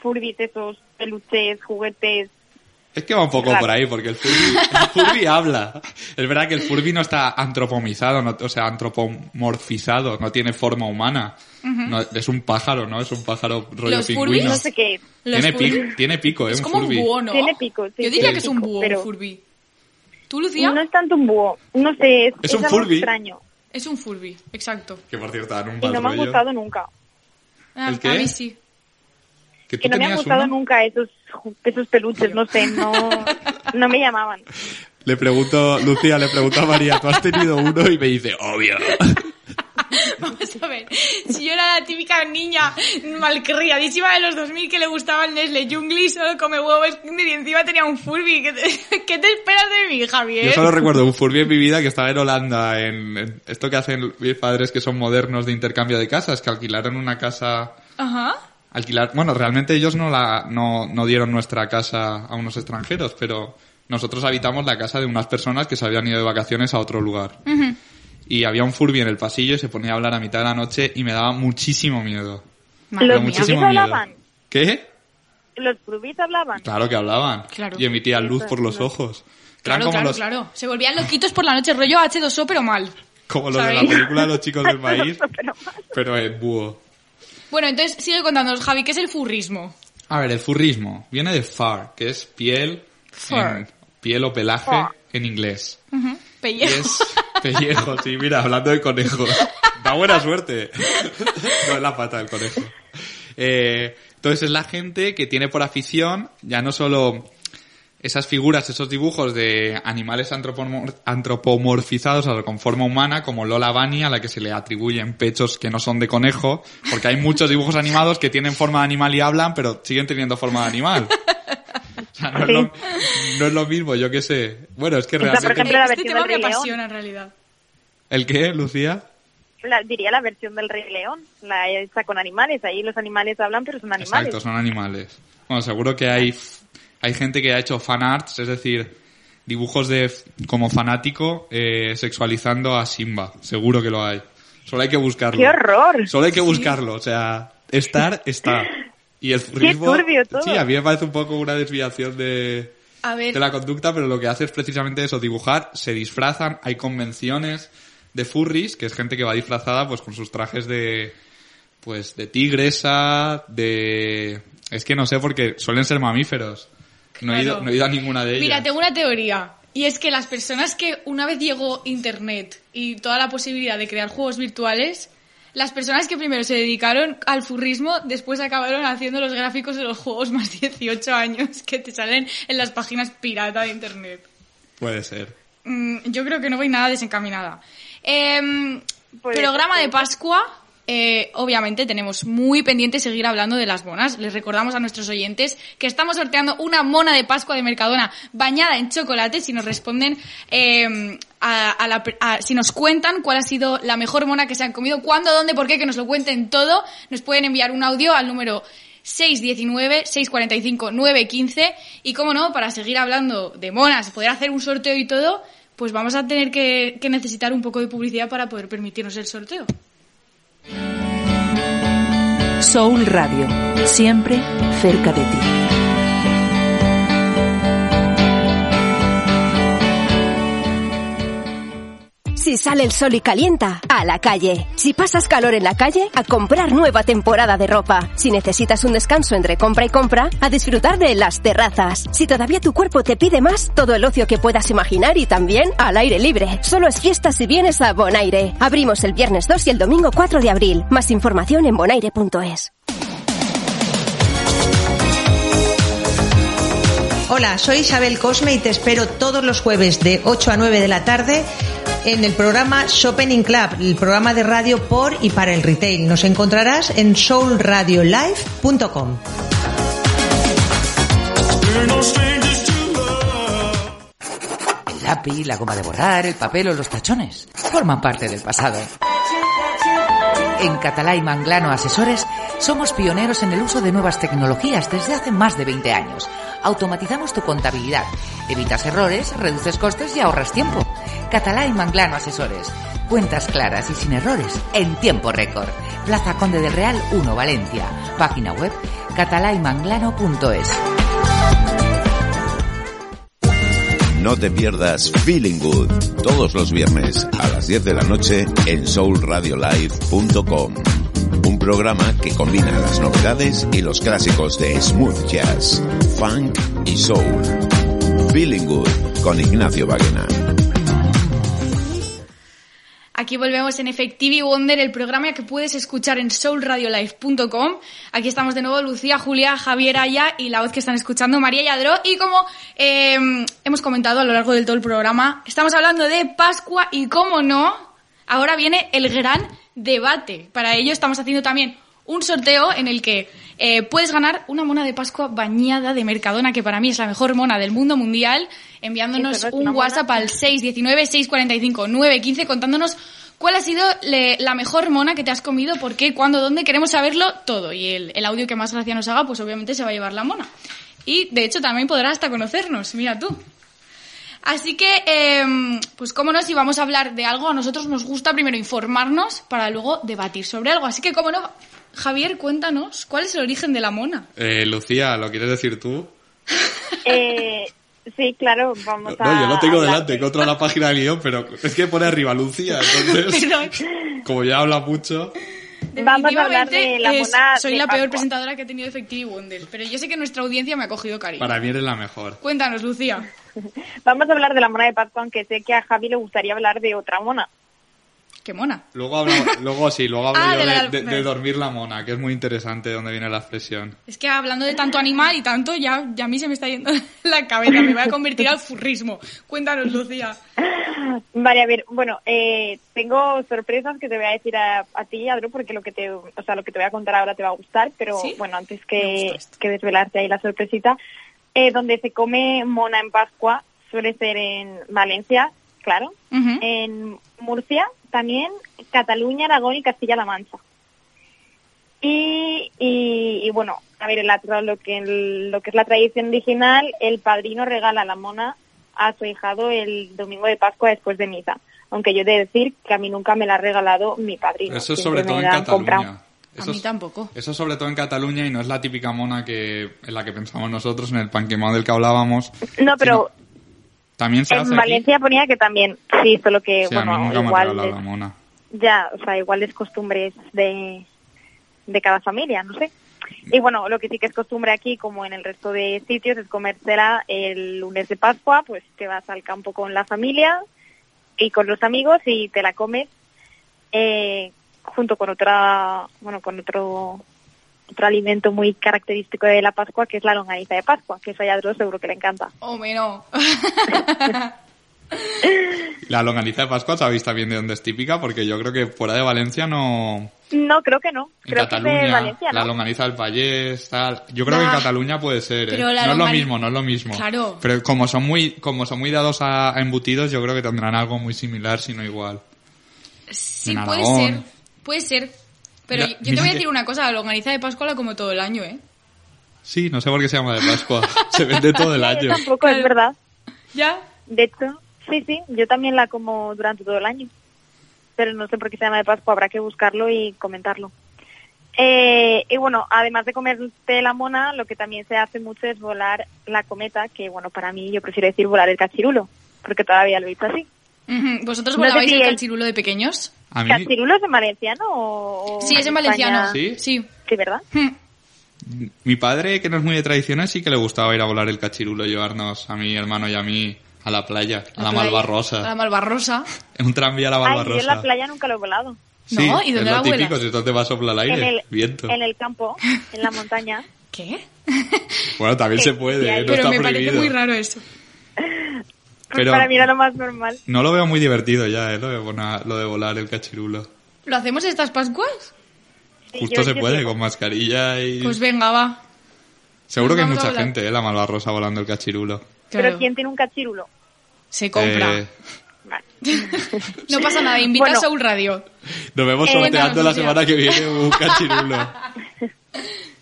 furbis, esos peluches, juguetes. Es que va un poco Claro. por ahí, porque el Furby, el Furby habla. Es verdad que el Furby no está antropomizado, no- o sea, antropomorfizado, no tiene forma humana. No, es un pájaro, ¿no? Es un pájaro rollo Los pingüino. Furbies No sé qué Tiene, pico, tiene pico, ¿eh? Es un como Furby. un búho, ¿no? Tiene pico, sí, Yo diría que es un búho, pero- un Furby. ¿Tú, Lucía? No es tanto un búho, no sé, es, Es es un algo Furby. extraño. Es un Furby, exacto. Que por cierto, dan un Y no me han gustado nunca. Ah, ¿El qué? A mí sí. Que Que no me han gustado uno. nunca esos, esos peluches, no sé, no, no me llamaban. Le pregunto, Lucía, le pregunto a María, ¿tú has tenido uno? Y me dice, obvio. <laughs> Vamos a ver, si yo era la típica niña malcriadísima de los 2000 que le gustaba el Nestle Jungli, solo come huevos y encima tenía un Furby. ¿Qué te, <laughs> qué te esperas de mí, Javier? Yo solo recuerdo un Furby en mi vida que estaba en Holanda, en, en esto que hacen mis padres que son modernos de intercambio de casas, que alquilaron una casa Ajá. alquilar. Bueno, realmente ellos no la no, no dieron nuestra casa a unos extranjeros, pero nosotros habitamos la casa de unas personas que se habían ido de vacaciones a otro lugar. Y había un Furby en el pasillo y se ponía a hablar a mitad de la noche y me daba muchísimo miedo. Pero muchísimo miedo. hablaban. ¿Qué? Los Furbis hablaban. Claro que hablaban. Claro. Y emitían luz por los ojos. Eran Claro, como claro, los, claro. Se volvían loquitos por la noche, rollo H2O, pero mal. como los de la ¿Sabéis? película Los chicos del <laughs> maíz, Pero- pero en búho. Bueno, entonces sigue contándonos, Javi, ¿qué es el furrismo? A ver, el furrismo viene de fur, que es piel, Fur. en- piel o pelaje Fur. en inglés. Y Pellejo. es <laughs> pellejo, sí, mira, hablando de conejos. Da buena suerte. No es la pata del conejo. Eh, entonces es la gente que tiene por afición ya no solo esas figuras, esos dibujos de animales antropomor- antropomorfizados a la con forma humana, como Lola Bunny, a la que se le atribuyen pechos que no son de conejo, porque hay muchos dibujos animados que tienen forma de animal y hablan, pero siguen teniendo forma de animal. <laughs> O sea, no, es lo, no es lo mismo, yo qué sé. Bueno, es que Está, por realmente... ejemplo, la este versión tema del me Rey León. apasiona en realidad. ¿El qué, Lucía? La- diría la versión del Rey León, la hecha con animales. Ahí los animales hablan, pero son animales. Exacto, son animales. Bueno, seguro que hay, hay gente que ha hecho fan arts, es decir, dibujos de como fanático eh, sexualizando a Simba. Seguro que lo hay. Solo hay que buscarlo. ¡Qué horror! Solo hay que buscarlo. O sea, estar, está. <laughs> Y el furrismo... turbio todo. Sí, a mí me parece un poco una desviación de, A ver, de la conducta, pero lo que hace es precisamente eso, dibujar, se disfrazan, hay convenciones de furries, que es gente que va disfrazada pues con sus trajes de pues de tigresa, de es que no sé porque suelen ser mamíferos. No he, ido, no he ido a ninguna de ellas. Mira, tengo una teoría. Y es que las personas que una vez llegó Internet y toda la posibilidad de crear juegos virtuales, las personas que primero se dedicaron al furrismo, después acabaron haciendo los gráficos de los juegos más <laughs> 18 años que te salen en las páginas pirata de Internet. Puede ser. Mm, yo creo que no voy nada desencaminada. Em, Puede programa de Pascua. Eh, obviamente tenemos muy pendiente seguir hablando de las monas. Les recordamos a nuestros oyentes que estamos sorteando una mona de Pascua de Mercadona bañada en chocolate si nos responden em, a, a la a- si nos cuentan cuál ha sido la mejor mona que se han comido, cuándo, dónde, por qué, que nos lo cuenten todo. Nos pueden enviar un audio al número 619-645-915 y como no, para seguir hablando de monas, poder hacer un sorteo y todo, pues vamos a tener que, que necesitar un poco de publicidad para poder permitirnos el sorteo. Soul Radio, siempre cerca de ti. Si sale el sol y calienta, a la calle. Si pasas calor en la calle, a comprar nueva temporada de ropa. Si necesitas un descanso entre compra y compra, a disfrutar de las terrazas. Si todavía tu cuerpo te pide más, todo el ocio que puedas imaginar y también al aire libre. Solo es fiesta si vienes a Bonaire. Abrimos el viernes 2 y el domingo 4 de abril. Más información en bonaire.es. Hola, soy Isabel Cosme y te espero todos los jueves de 8 a 9 de la tarde en el programa Shopping Club, el programa de radio por y para el retail. Nos encontrarás en soulradiolive.com. El lápiz, la goma de borrar, el papel o los tachones forman parte del pasado. En Catalá Manglano Asesores somos pioneros en el uso de nuevas tecnologías desde hace más de 20 años. Automatizamos tu contabilidad, evitas errores, reduces costes y ahorras tiempo. Catalá Manglano Asesores. Cuentas claras y sin errores en tiempo récord. Plaza Conde del Real 1 Valencia. Página web catalaymanglano.es. No te pierdas Feeling Good todos los viernes a las 10 de la noche en soulradiolive.com. Un programa que combina las novedades y los clásicos de smooth jazz, funk y soul. Feeling Good con Ignacio Baguena. Aquí volvemos en Effective Wonder, el programa que puedes escuchar en soulradiolife.com. Aquí estamos de nuevo Lucía, Julia, Javier Aya y la voz que están escuchando, María Yadro. Y como eh, hemos comentado a lo largo del todo el programa, estamos hablando de Pascua y, como no, ahora viene el gran debate. Para ello estamos haciendo también un sorteo en el que eh, puedes ganar una mona de Pascua bañada de Mercadona, que para mí es la mejor mona del mundo mundial, enviándonos es un una mona. WhatsApp al 619-645-915 contándonos cuál ha sido le- la mejor mona que te has comido, por qué, cuándo, dónde, queremos saberlo todo. Y el, el audio que más gracia nos haga, pues obviamente se va a llevar la mona. Y de hecho también podrás hasta conocernos, mira tú. Así que, em, pues cómo no, si vamos a hablar de algo, a nosotros nos gusta primero informarnos para luego debatir sobre algo. Así que, cómo no, Javier, cuéntanos, ¿cuál es el origen de la mona? Eh, Lucía, ¿lo quieres decir tú? Eh, sí, claro, vamos a... No, yo lo tengo hablar delante, de- contra la página del guion, pero es que pone arriba Lucía, entonces, <laughs> Pero, como ya habla mucho... Vamos a hablar de definitivamente la es- mona soy de la peor Pascua. presentadora que ha tenido Effective Wonder, pero yo sé que nuestra audiencia me ha cogido cariño. Para mí eres la mejor. Cuéntanos, Lucía. <laughs> Vamos a hablar de la mona de Pascua, aunque sé que a Javi le gustaría hablar de otra mona. Qué mona. Luego hablo, <laughs> luego sí, luego hablo Ah, yo de de, la- de- vale. de dormir la mona, que es muy interesante de dónde viene la expresión. Es que hablando de tanto animal y tanto, ya, ya a mí se me está yendo <laughs> la cabeza. Me voy a convertir al furrismo. Cuéntanos, Lucía. Vale, a ver, bueno, eh, tengo sorpresas que te voy a decir a, a ti, Adro, porque lo que te, o sea, lo que te voy a contar ahora te va a gustar, pero ¿Sí? bueno, antes que, que desvelarte ahí la sorpresita, Eh, donde se come mona en Pascua suele ser en Valencia, claro, en Murcia también, Cataluña, Aragón y Castilla-La Mancha. Y, y, y bueno, a ver, la- lo, que, lo que es la tradición original, el padrino regala la mona a su hijado el domingo de Pascua después de misa. Aunque yo he de decir que a mí nunca me la ha regalado mi padrino. Eso es sobre todo en comprado. Cataluña. A mí tampoco. Eso sobre todo en Cataluña y no es la típica mona que en la que pensamos nosotros en el pan quemado del que hablábamos. No, pero También se hace en aquí. Valencia ponía que también, sí, solo que, Sí, a mí bueno, me igual es- la mona. ya, o sea, igual es costumbres de, de cada familia, no sé. Y bueno, lo que sí que es costumbre aquí, como en el resto de sitios, es comérsela el lunes de Pascua, pues te vas al campo con la familia y con los amigos y te la comes eh, junto con otra, bueno, con otro otro alimento muy característico de la Pascua, que es la longaniza de Pascua, que eso ya Dross seguro que le encanta. Hombre, no. <laughs> La longaniza de Pascua, ¿sabéis también de dónde es típica? Porque yo creo que fuera de Valencia no... No, creo que no. En creo que de Cataluña, Valencia, la ¿no? longaniza del Payés, tal. Yo creo que en Nah. Cataluña puede ser, ¿eh? Pero la No es lo mismo, no es lo mismo. Claro. Pero como son muy, como son muy dados a, a embutidos, yo creo que tendrán algo muy similar, si no igual. Sí, En puede Aragón. ser. Puede ser. Pero yo te voy a que- decir una cosa, la longaniza de Pascua la como todo el año, ¿eh? Sí, no sé por qué se llama de Pascua. <laughs> se vende todo el Yo año. tampoco, es verdad. ¿Ya? De hecho, sí, sí, yo también la como durante todo el año. Pero no sé por qué se llama de Pascua, habrá que buscarlo y comentarlo. Eh, y bueno, además de comerte la mona, lo que también se hace mucho es volar la cometa, que bueno, para mí yo prefiero decir volar el cachirulo, porque todavía lo he visto así. ¿Vosotros No sé volabais si el el- cachirulo de pequeños? A mí, ¿Cachirulo es en valenciano o...? Sí, es en España? valenciano. ¿Sí? Sí. Sí, ¿verdad? mi padre, que no es muy de tradiciones, sí que le gustaba ir a volar el cachirulo, llevarnos a mi hermano y a mí a la playa, a la, playa, Malvarrosa. A la Malvarrosa. En <laughs> un tranvía a la Ay, yo en Malvarrosa. la playa nunca lo he volado. Sí, No, ¿y dónde es la lo típico, vuelas? si esto te va a soplar el En aire, el, viento. en el campo, en la montaña. <laughs> ¿Qué? Bueno, también Sí, se puede, ¿eh? no Pero está me parece muy raro eso. <laughs> Pero- para mí era lo más normal. No lo veo muy divertido ya, ¿eh? Lo de, volar, lo de volar el cachirulo. ¿Lo hacemos estas Pascuas? Sí, Justo yo- se yo puede, digo. con mascarilla y... Pues venga, va. Seguro que hay mucha gente, ¿eh? La Malvarrosa volando el cachirulo. Pero. ¿quién tiene un cachirulo? Se compra. Eh, Vale. <laughs> No pasa nada, invita Bueno. a Soul Radio. nos vemos Eh, sorteando la semana que viene un cachirulo. <laughs>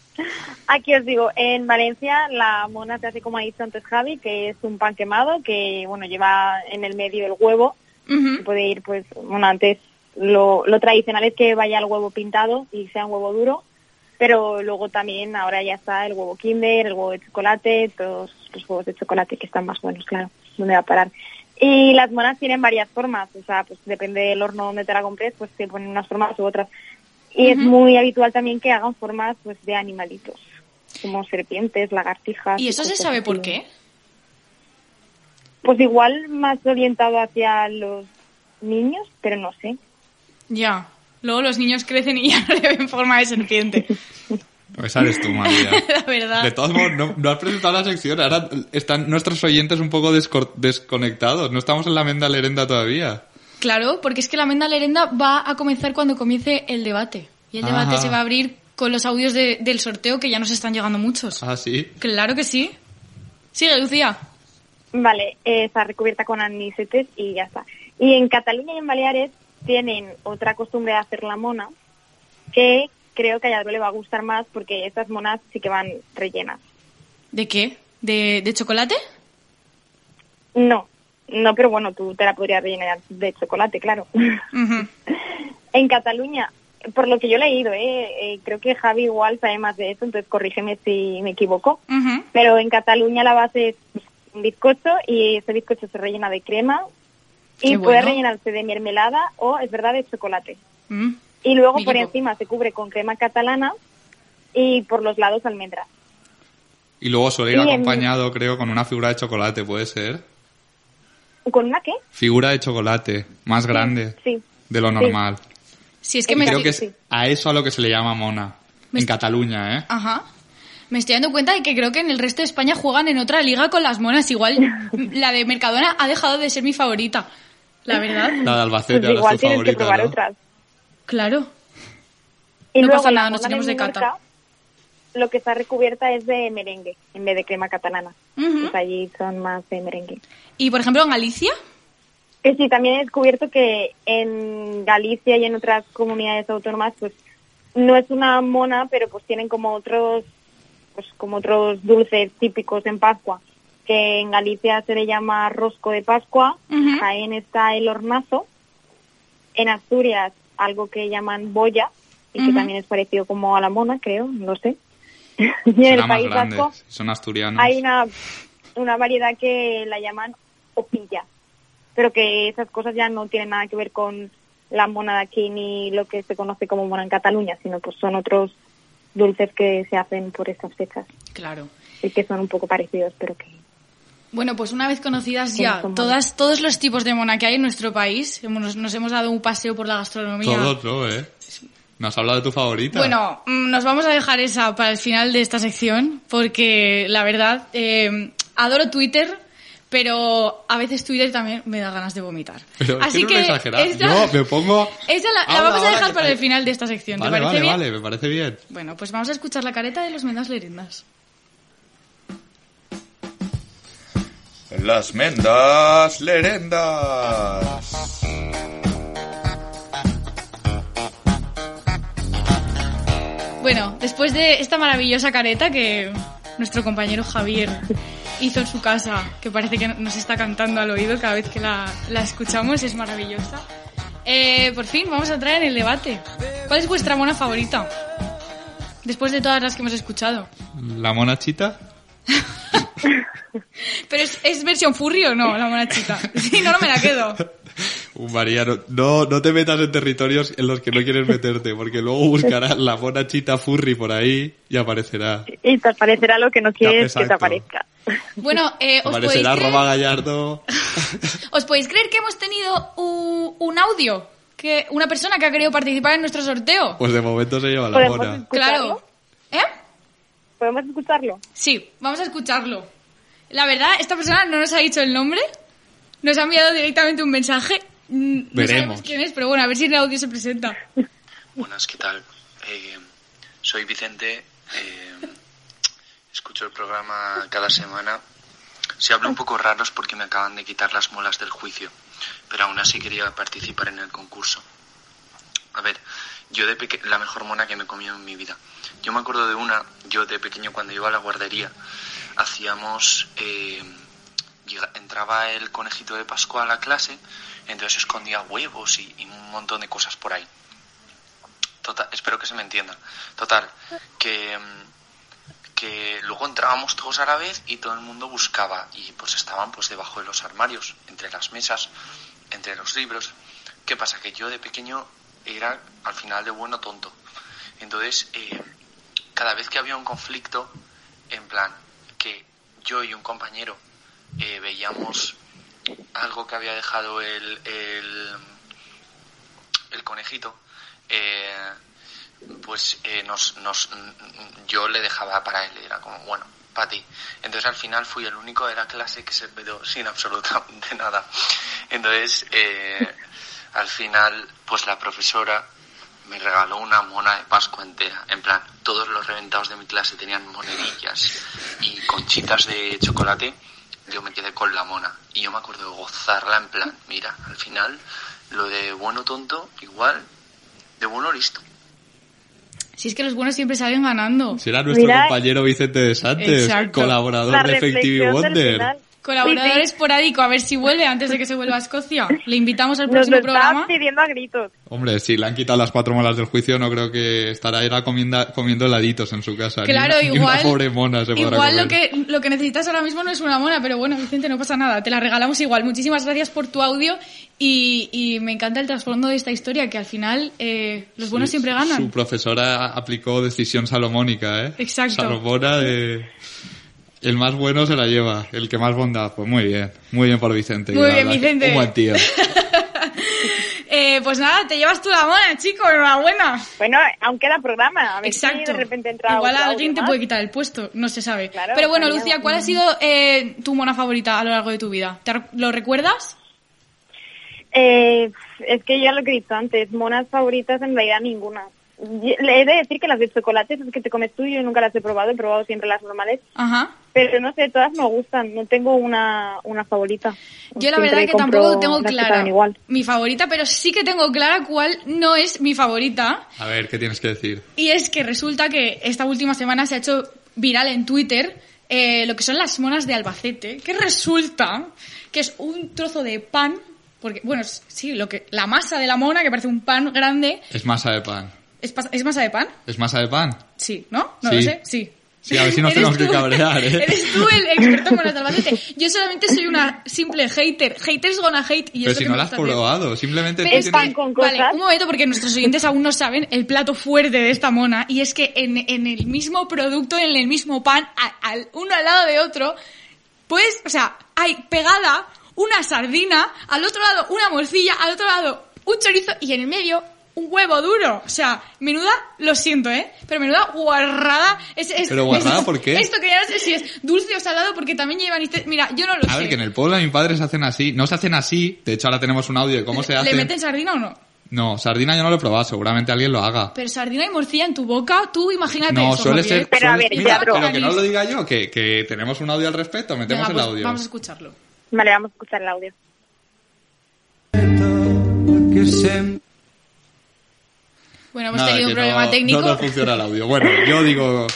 Aquí os digo, en Valencia la mona se hace como ha dicho antes Javi, que es un pan quemado que bueno lleva en el medio el huevo. Ujú. Puede ir, pues, bueno, antes lo, lo tradicional es que vaya el huevo pintado y sea un huevo duro, pero luego también ahora ya está el huevo Kinder, el huevo de chocolate, todos los huevos de chocolate que están más buenos, claro, ¿dónde va a parar? Y las monas tienen varias formas, o sea, pues depende del horno donde te la compres, pues te ponen unas formas u otras. Y es muy habitual también que hagan formas pues de animalitos, como serpientes, lagartijas. ¿Y eso se sabe por qué? Pues igual más orientado hacia los niños, pero no sé. Ya. Luego los niños crecen y <laughs> ya no le ven forma de serpiente. <laughs> Esa eres tú, María. <laughs> La verdad. De todos modos, no, no has presentado la sección. Ahora están nuestros oyentes un poco desconectados. No estamos en la menda lerenda todavía. Claro, porque es que la menda lerenda va a comenzar cuando comience el debate. Y el debate Ajá. se va a abrir con los audios de- del sorteo que ya nos están llegando muchos. Ah, sí. Claro que sí. Sigue, Lucía. Vale, eh, está recubierta con anisetes y ya está. Y en Cataluña y en Baleares tienen otra costumbre de hacer la mona que creo que a Yadro le va a gustar más porque estas monas sí que van rellenas. ¿De qué? ¿De, de chocolate? No, no, pero bueno, tú te la podrías rellenar de chocolate, claro. <laughs> En Cataluña, por lo que yo he leído, eh, eh, creo que Javi igual sabe más de eso, entonces corrígeme si me equivoco. Pero en Cataluña la base es un bizcocho y ese bizcocho se rellena de crema y puede rellenarse de mermelada o, es verdad, de chocolate. Mm. Y luego por encima se cubre con crema catalana y por los lados almendras. Y luego suele ir Y en- acompañado, creo, con una figura de chocolate, ¿puede ser? ¿Con una qué? Figura de chocolate, más grande Sí. de lo Sí. normal. Si es que me, Creo que es sí. a eso a lo que se le llama mona. Me En Cataluña, ¿eh? Ajá. Me estoy dando cuenta de que creo que en el resto de España juegan en otra liga con las monas. Igual <laughs> la de Mercadona ha dejado de ser mi favorita. La verdad. La de Albacete Pues ahora igual es tu tienes favorita, que probar ¿no? otras. Claro. Y No luego pasa nada, nos mona iremos de cata. Lo que está recubierta es de merengue en vez de crema catalana. Pues allí son más de merengue. Y por ejemplo en Galicia, Eh, sí, también he descubierto que en Galicia y en otras comunidades autónomas, pues no es una mona, pero pues tienen como otros, pues como otros dulces típicos en Pascua. Que en Galicia se le llama rosco de Pascua, Ujú. Jaén está el hornazo, en Asturias algo que llaman boya y que también es parecido como a la mona, creo, no sé. Y <laughs> en el País grande. Vasco Son asturianos. hay una, una variedad que la llaman opilla, pero que esas cosas ya no tienen nada que ver con la mona de aquí ni lo que se conoce como mona en Cataluña, sino pues son otros dulces que se hacen por estas fechas claro. y que son un poco parecidos, pero que Bueno, pues una vez conocidas ya todas, todos los tipos de mona que hay en nuestro país, hemos- nos hemos dado un paseo por la gastronomía. Todos, ¿no? ¿Eh? ¿No has hablado de tu favorita? Bueno, mm, nos vamos a dejar esa para el final de esta sección, porque la verdad, eh, adoro Twitter, pero a veces Twitter también me da ganas de vomitar. <laughs> Pero es Así que no que exagerado. esta, Yo me pongo... <laughs> esa la, la Ahora, vamos a dejar que- para el final de esta sección. ¿Te Vale, parece vale, bien? vale, me parece bien. Bueno, pues vamos a escuchar la careta de los mendas lerendas. Las mendas lerendas. Bueno, después de esta maravillosa careta que nuestro compañero Javier hizo en su casa, que parece que nos está cantando al oído cada vez que la, la escuchamos, es maravillosa. Eh, por fin, vamos a entrar en el debate. ¿Cuál es vuestra mona favorita? Después de todas las que hemos escuchado. ¿La monachita? <laughs> ¿Pero es, es versión furry o no, la monachita? <laughs> Si no, no me la quedo. Un Mariano, no, no te metas en territorios en los que no quieres meterte, porque luego buscarás la monachita furry por ahí y aparecerá. y te aparecerá lo que no quieres que te aparezca. Bueno, eh, ¿os, podéis Aparecerá creer, Roma Gallardo. <laughs> ¿os podéis creer que hemos tenido un, un audio? Que una persona que ha querido participar en nuestro sorteo. Pues de momento se lleva la ¿Podemos mona. escucharlo? Claro. ¿Eh? ¿Podemos escucharlo? Sí, vamos a escucharlo. La verdad, esta persona no nos ha dicho el nombre, nos ha enviado directamente un mensaje. Mm, No Veremos. quién es, pero bueno, a ver si en el audio se presenta. Buenas, ¿qué tal? Eh, soy Vicente, eh, escucho el programa cada semana. Se habla un poco raros porque me acaban de quitar las muelas del juicio, pero aún así quería participar en el concurso. A ver, yo de pequeño, la mejor mona que me he comido en mi vida. Yo me acuerdo de una, yo de pequeño cuando iba a la guardería, hacíamos, eh, entraba el conejito de Pascua a la clase, entonces escondía huevos y, un montón de cosas por ahí. Total, espero que se me entienda. Total, que, mm, que luego entrábamos todos a la vez y todo el mundo buscaba y pues estaban pues debajo de los armarios, entre las mesas, entre los libros. ¿Qué pasa? Que yo de pequeño era al final de bueno tonto. Entonces, eh, cada vez que había un conflicto, en plan, que yo y un compañero eh, veíamos algo que había dejado el, el, el conejito, eh, pues eh, nos, nos, yo le dejaba para él, era como, bueno, para ti. Entonces al final fui el único de la clase que se quedó sin absolutamente <laughs> nada. Entonces, eh, al final, pues la profesora me regaló una mona de Pascua entera. En plan, todos los reventados de mi clase tenían monedillas y conchitas de chocolate. Yo me quedé con la mona. Y yo me acuerdo de gozarla en plan, mira, al final, lo de bueno tonto, igual, de bueno listo. Si es que los buenos siempre salen ganando. Será nuestro Mira- compañero Vicente de Santes, colaborador La de Effective Wonder. final. Colaborador Sí, sí. esporádico, a ver si vuelve antes de que se vuelva a Escocia. Le invitamos al Nos próximo lo está programa. pidiendo a gritos. Hombre, si le han quitado las cuatro molas del juicio, no creo que estará era comiendo, comiendo heladitos en su casa. Ni Claro, una- ni una igual. pobre mona se podrá Igual lo que, lo que necesitas ahora mismo no es una mona, pero bueno, Vicente, no pasa nada. Te la regalamos igual. Muchísimas gracias por tu audio y, y me encanta el trasfondo de esta historia, que al final eh, los buenos siempre ganan. Su profesora aplicó decisión salomónica, ¿eh? Exacto. Salomona de... El más bueno se la lleva, el que más bondad. Pues muy bien, muy bien por Vicente. Muy bien, Vicente. Un buen tío. <laughs> Eh, pues nada, te llevas tú la mona, chico, enhorabuena. Bueno, aún queda programa. A ver si Exacto. de repente entra Igual alguien te más. puede quitar el puesto, no se sabe. Claro, Pero bueno, claro. Lucia, ¿cuál ha sido eh, tu mona favorita a lo largo de tu vida? ¿Te ¿Lo recuerdas? Eh, es que ya lo que he dicho antes, monas favoritas en realidad ninguna. He de decir que las de chocolate es que te comes tú, yo nunca las he probado, he probado siempre las normales. Ajá. Pero no sé, todas me gustan, no tengo una, una favorita. Yo la Siempre verdad que tampoco tengo clara igual. mi favorita, pero sí que tengo clara cuál no es mi favorita. A ver, ¿qué tienes que decir? Y es que resulta que esta última semana se ha hecho viral en Twitter eh, lo que son las monas de Albacete, que resulta que es un trozo de pan, porque, bueno, sí, lo que, la masa de la mona, que parece un pan grande, Es masa de pan. ¿Es, ¿es masa de pan? ¿Es masa de pan? Sí, ¿no? No Sí. lo sé, sí. Sí, a ver si nos <laughs> tenemos que tú- cabrear, ¿eh? Eres tú el experto en monas de Albacete. Yo solamente soy una simple hater. Haters gonna hate y Pero es lo si que no la has probado, simplemente Pero es tienes- que- Vale, un momento porque nuestros oyentes aún no saben el plato fuerte de esta mona y es que en, en el mismo producto, en el mismo pan, a- al, uno al lado de otro, pues, o sea, hay pegada una sardina, al otro lado una morcilla, al otro lado un chorizo y en el medio un huevo duro. O sea, menuda, lo siento, ¿eh? Pero menuda guarrada. Es, es- ¿Pero guarrada es- por qué? Esto que ya no sé si es dulce o salado porque también llevan... este- Mira, yo no lo A sé. ver, que en el pueblo de mi padre se hacen así. No se hacen así. De hecho, ahora tenemos un audio de cómo se ¿Le hace. meten sardina o no? No, sardina yo no lo he probado. Seguramente alguien lo haga. Pero sardina y morcilla en tu boca, tú imagínate No, eso, suele Javier. ser... suele- Mira, pero que no lo diga yo, que, que tenemos un audio al respecto. Metemos Venga, el pues audio. Vamos a escucharlo. Vale, vamos a escuchar el audio. Bueno, hemos Nada, tenido un problema no- técnico. No nos funciona el audio. Bueno, yo digo...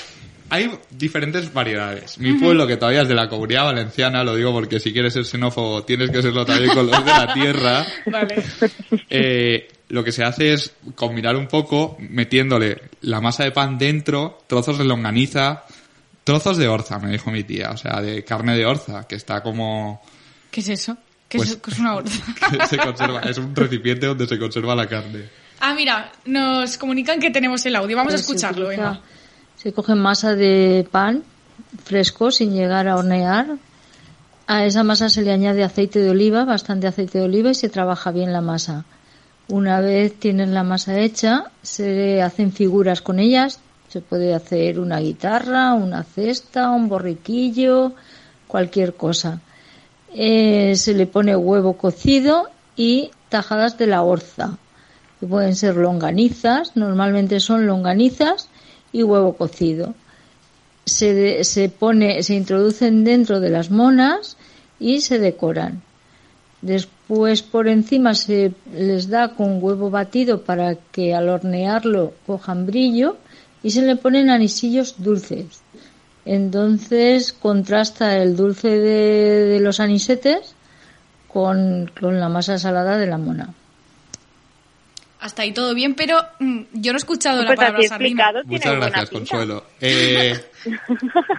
Hay diferentes variedades. Mi pueblo, que todavía es de la comunidad valenciana, lo digo porque si quieres ser xenófobo tienes que serlo también con los de la tierra. <laughs> Vale. Eh, lo que se hace es combinar un poco metiéndole la masa de pan dentro, trozos de longaniza, trozos de orza, me dijo mi tía, o sea, de carne de orza, que está como... ¿Qué es eso? ¿Qué Pues- es, qué es una horda? <laughs> que se conserva, es un recipiente donde se conserva la carne. Ah, mira, nos comunican que tenemos el audio. Vamos a Pues se escucharlo, utiliza- Emma. Se coge masa de pan fresco sin llegar a hornear. A esa masa se le añade aceite de oliva, bastante aceite de oliva y se trabaja bien la masa. Una vez tienes la masa hecha, se hacen figuras con ellas. Se puede hacer una guitarra, una cesta, un borriquillo, cualquier cosa. Eh, se le pone huevo cocido y tajadas de la orza, que pueden ser longanizas, normalmente son longanizas y huevo cocido. Se, se pone, se introducen dentro de las monas y se decoran. Después por encima se les da con huevo batido para que al hornearlo cojan brillo y se le ponen anisillos dulces. Entonces contrasta el dulce de, de los anisetes con, con la masa salada de la mona. Hasta ahí todo bien, pero mm, yo no he escuchado la Pues palabra sardina. Muchas gracias. Consuelo. Eh,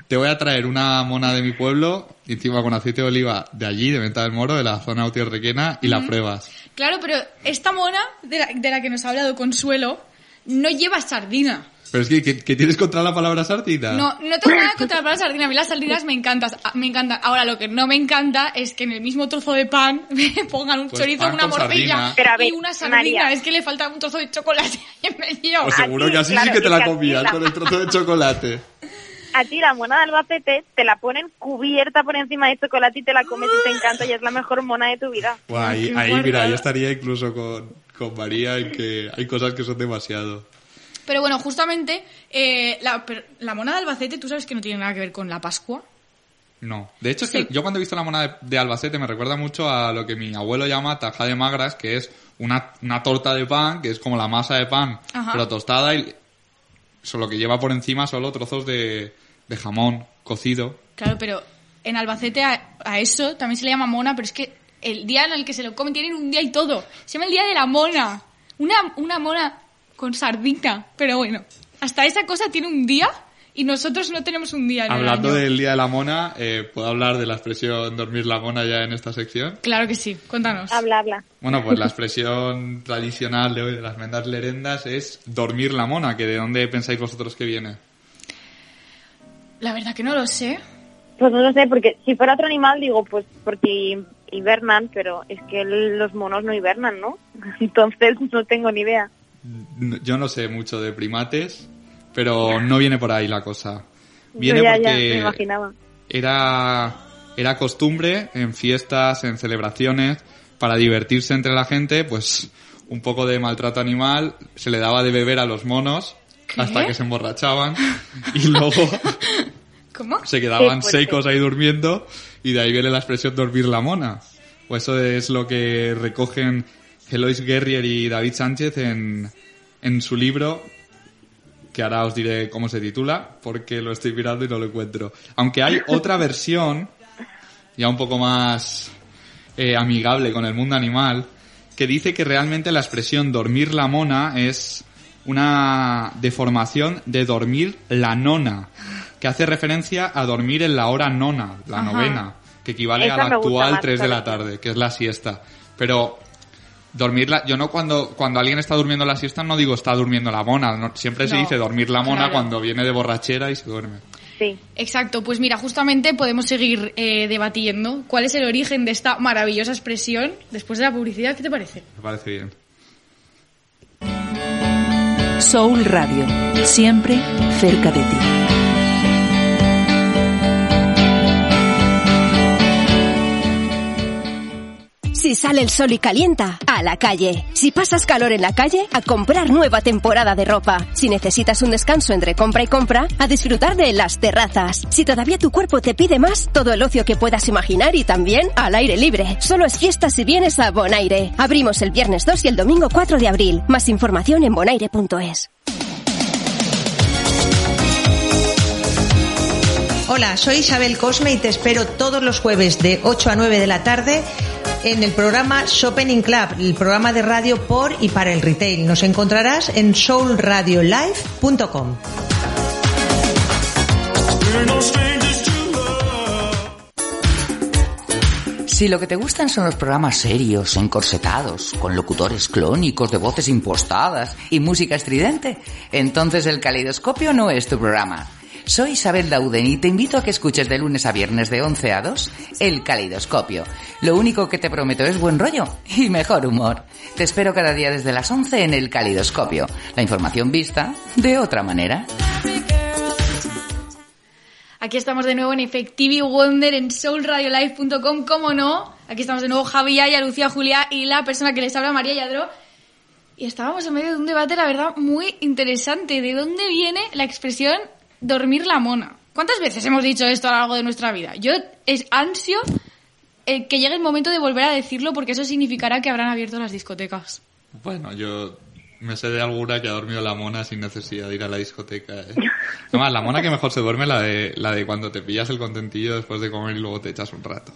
te voy a traer una mona de mi pueblo, encima con aceite de oliva de allí, de Venta del Moro, de la zona autierrequena, y la Ujú. pruebas. Claro, pero esta mona de la, de la que nos ha hablado Consuelo no lleva sardina. Pero es que, ¿qué, qué tienes contra la palabra sardina? No, no tengo nada contra la palabra sardina. A mí las sardinas me encantan. Me encantan. Ahora, lo que no me encanta es que en el mismo trozo de pan <laughs> me pongan un Pues chorizo, una morcilla y una sardina. María. Es que le falta un trozo de chocolate <laughs> ahí en medio. Pues seguro que así sí que te la comías con el trozo de chocolate. A ti la mona de Albacete te la ponen cubierta por encima de chocolate y te la comes y te encanta y es la mejor mona de tu vida. Buah, ahí, mira, yo estaría incluso con, con María en que hay cosas que son demasiado. Pero bueno, justamente eh, la, pero la mona de Albacete, tú sabes que no tiene nada que ver con la Pascua. No. De hecho, es Sí. que yo cuando he visto la mona de, de Albacete me recuerda mucho a lo que mi abuelo llama taja de magras, que es una, una torta de pan, que es como la masa de pan, Ajá. pero tostada y solo que lleva por encima solo trozos de, de jamón cocido. Claro, pero en Albacete a, a eso también se le llama mona, pero es que el día en el que se lo comen tienen un día y todo. Se llama el día de la mona. Una, una mona con sardina. Pero bueno, hasta esa cosa tiene un día y nosotros no tenemos un día en el Hablando año. del Día de la Mona, eh, ¿puedo hablar de la expresión dormir la mona ya en esta sección? Claro que sí, cuéntanos. Habla, habla. Bueno, pues la <laughs> expresión tradicional de hoy de las mendas lerendas es dormir la mona, que de dónde pensáis vosotros que viene. La verdad que no lo sé. Pues no lo sé, porque si fuera otro animal digo, pues porque hibernan, pero es que los monos no hibernan, ¿no? <laughs> Entonces no tengo ni idea. Yo no sé mucho de primates, pero no viene por ahí la cosa. Viene Yo ya, ya, porque me imaginaba. era, era costumbre en fiestas, en celebraciones, para divertirse entre la gente, pues un poco de maltrato animal, se le daba de beber a los monos ¿Qué? hasta que se emborrachaban y luego <laughs> ¿Cómo? se quedaban secos ahí durmiendo y de ahí viene la expresión dormir la mona. Pues eso es lo que recogen Elois Guerrier y David Sánchez en, en su libro, que ahora os diré cómo se titula, porque lo estoy mirando y no lo encuentro. Aunque hay <laughs> otra versión, ya un poco más eh, amigable con el mundo animal, que dice que realmente la expresión dormir la mona es una deformación de dormir la nona, que hace referencia a dormir en la hora nona, la Ajá. novena, que equivale Esa a la actual más, 3 de la tarde, que es la siesta. Pero dormirla, yo no cuando, cuando alguien está durmiendo la siesta no digo está durmiendo la mona, no- siempre se dice dormir la mona claro. cuando viene de borrachera y se duerme. Sí. Exacto, pues mira, justamente podemos seguir eh, debatiendo cuál es el origen de esta maravillosa expresión después de la publicidad. ¿Qué te parece? Me parece bien. Soul Radio, siempre cerca de ti. Si sale el sol y calienta, a la calle. Si pasas calor en la calle, a comprar nueva temporada de ropa. Si necesitas un descanso entre compra y compra, a disfrutar de las terrazas. Si todavía tu cuerpo te pide más, todo el ocio que puedas imaginar y también al aire libre. Solo es fiesta si vienes a Bonaire. Abrimos el viernes 2 y el domingo 4 de abril. Más información en bonaire.es. Hola, soy Isabel Cosme y te espero todos los jueves de 8 a 9 de la tarde en el programa Shopping Club, el programa de radio por y para el retail. Nos encontrarás en soulradiolive.com. Si lo que te gustan son los programas serios, encorsetados, con locutores clónicos de voces impostadas y música estridente, entonces el caleidoscopio no es tu programa. Soy Isabel Dauden y te invito a que escuches de lunes a viernes de 11 a 2 el caleidoscopio. Lo único que te prometo es buen rollo y mejor humor. Te espero cada día desde las 11 en el caleidoscopio. La información vista de otra manera. Aquí estamos de nuevo en Effectivi Wonder en soulradiolive.com, ¿cómo no? Aquí estamos de nuevo Javi Yaya, Lucía Julia y la persona que les habla, María Yadro. Y estábamos en medio de un debate, la verdad, muy interesante. ¿De dónde viene la expresión dormir la mona? ¿Cuántas veces hemos dicho esto a lo largo de nuestra vida? Yo es ansio eh, que llegue el momento de volver a decirlo porque eso significará que habrán abierto las discotecas. Bueno, yo me sé de alguna que ha dormido la mona sin necesidad de ir a la discoteca. ¿eh? Además, la mona que mejor se duerme la de, la de cuando te pillas el contentillo después de comer y luego te echas un rato.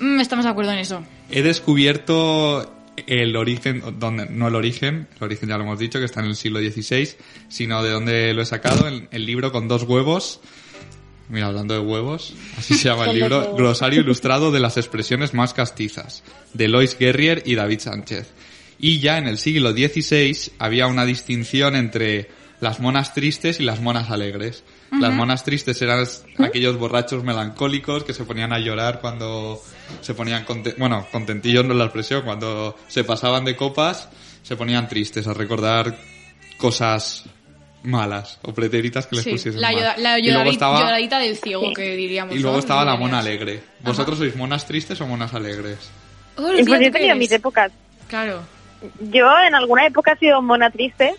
Mm, estamos de acuerdo en eso. He descubierto el origen, donde, no el origen, el origen ya lo hemos dicho, que está en el siglo XVI, sino de donde lo he sacado, el, el libro con dos huevos. Mira, hablando de huevos, así se llama el <laughs> libro. Glosario Ilustrado de las Expresiones Más Castizas, de Lois Guerrier y David Sánchez. Y ya en el siglo XVI había una distinción entre las monas tristes y las monas alegres. Las monas tristes eran aquellos borrachos melancólicos que se ponían a llorar cuando se ponían conte- bueno, contentillos no es la expresión, cuando se pasaban de copas se ponían tristes a recordar cosas malas o preteritas que les Sí, pusiesen la, mal. yoda- la y luego lloradita, estaba, lloradita del ciego, que diríamos. y luego ¿no? estaba la mona alegre. ¿Vosotros sois monas tristes o monas alegres? Oh, pues yo ¿tú he tenido mis épocas. Claro. Yo en alguna época he sido mona triste,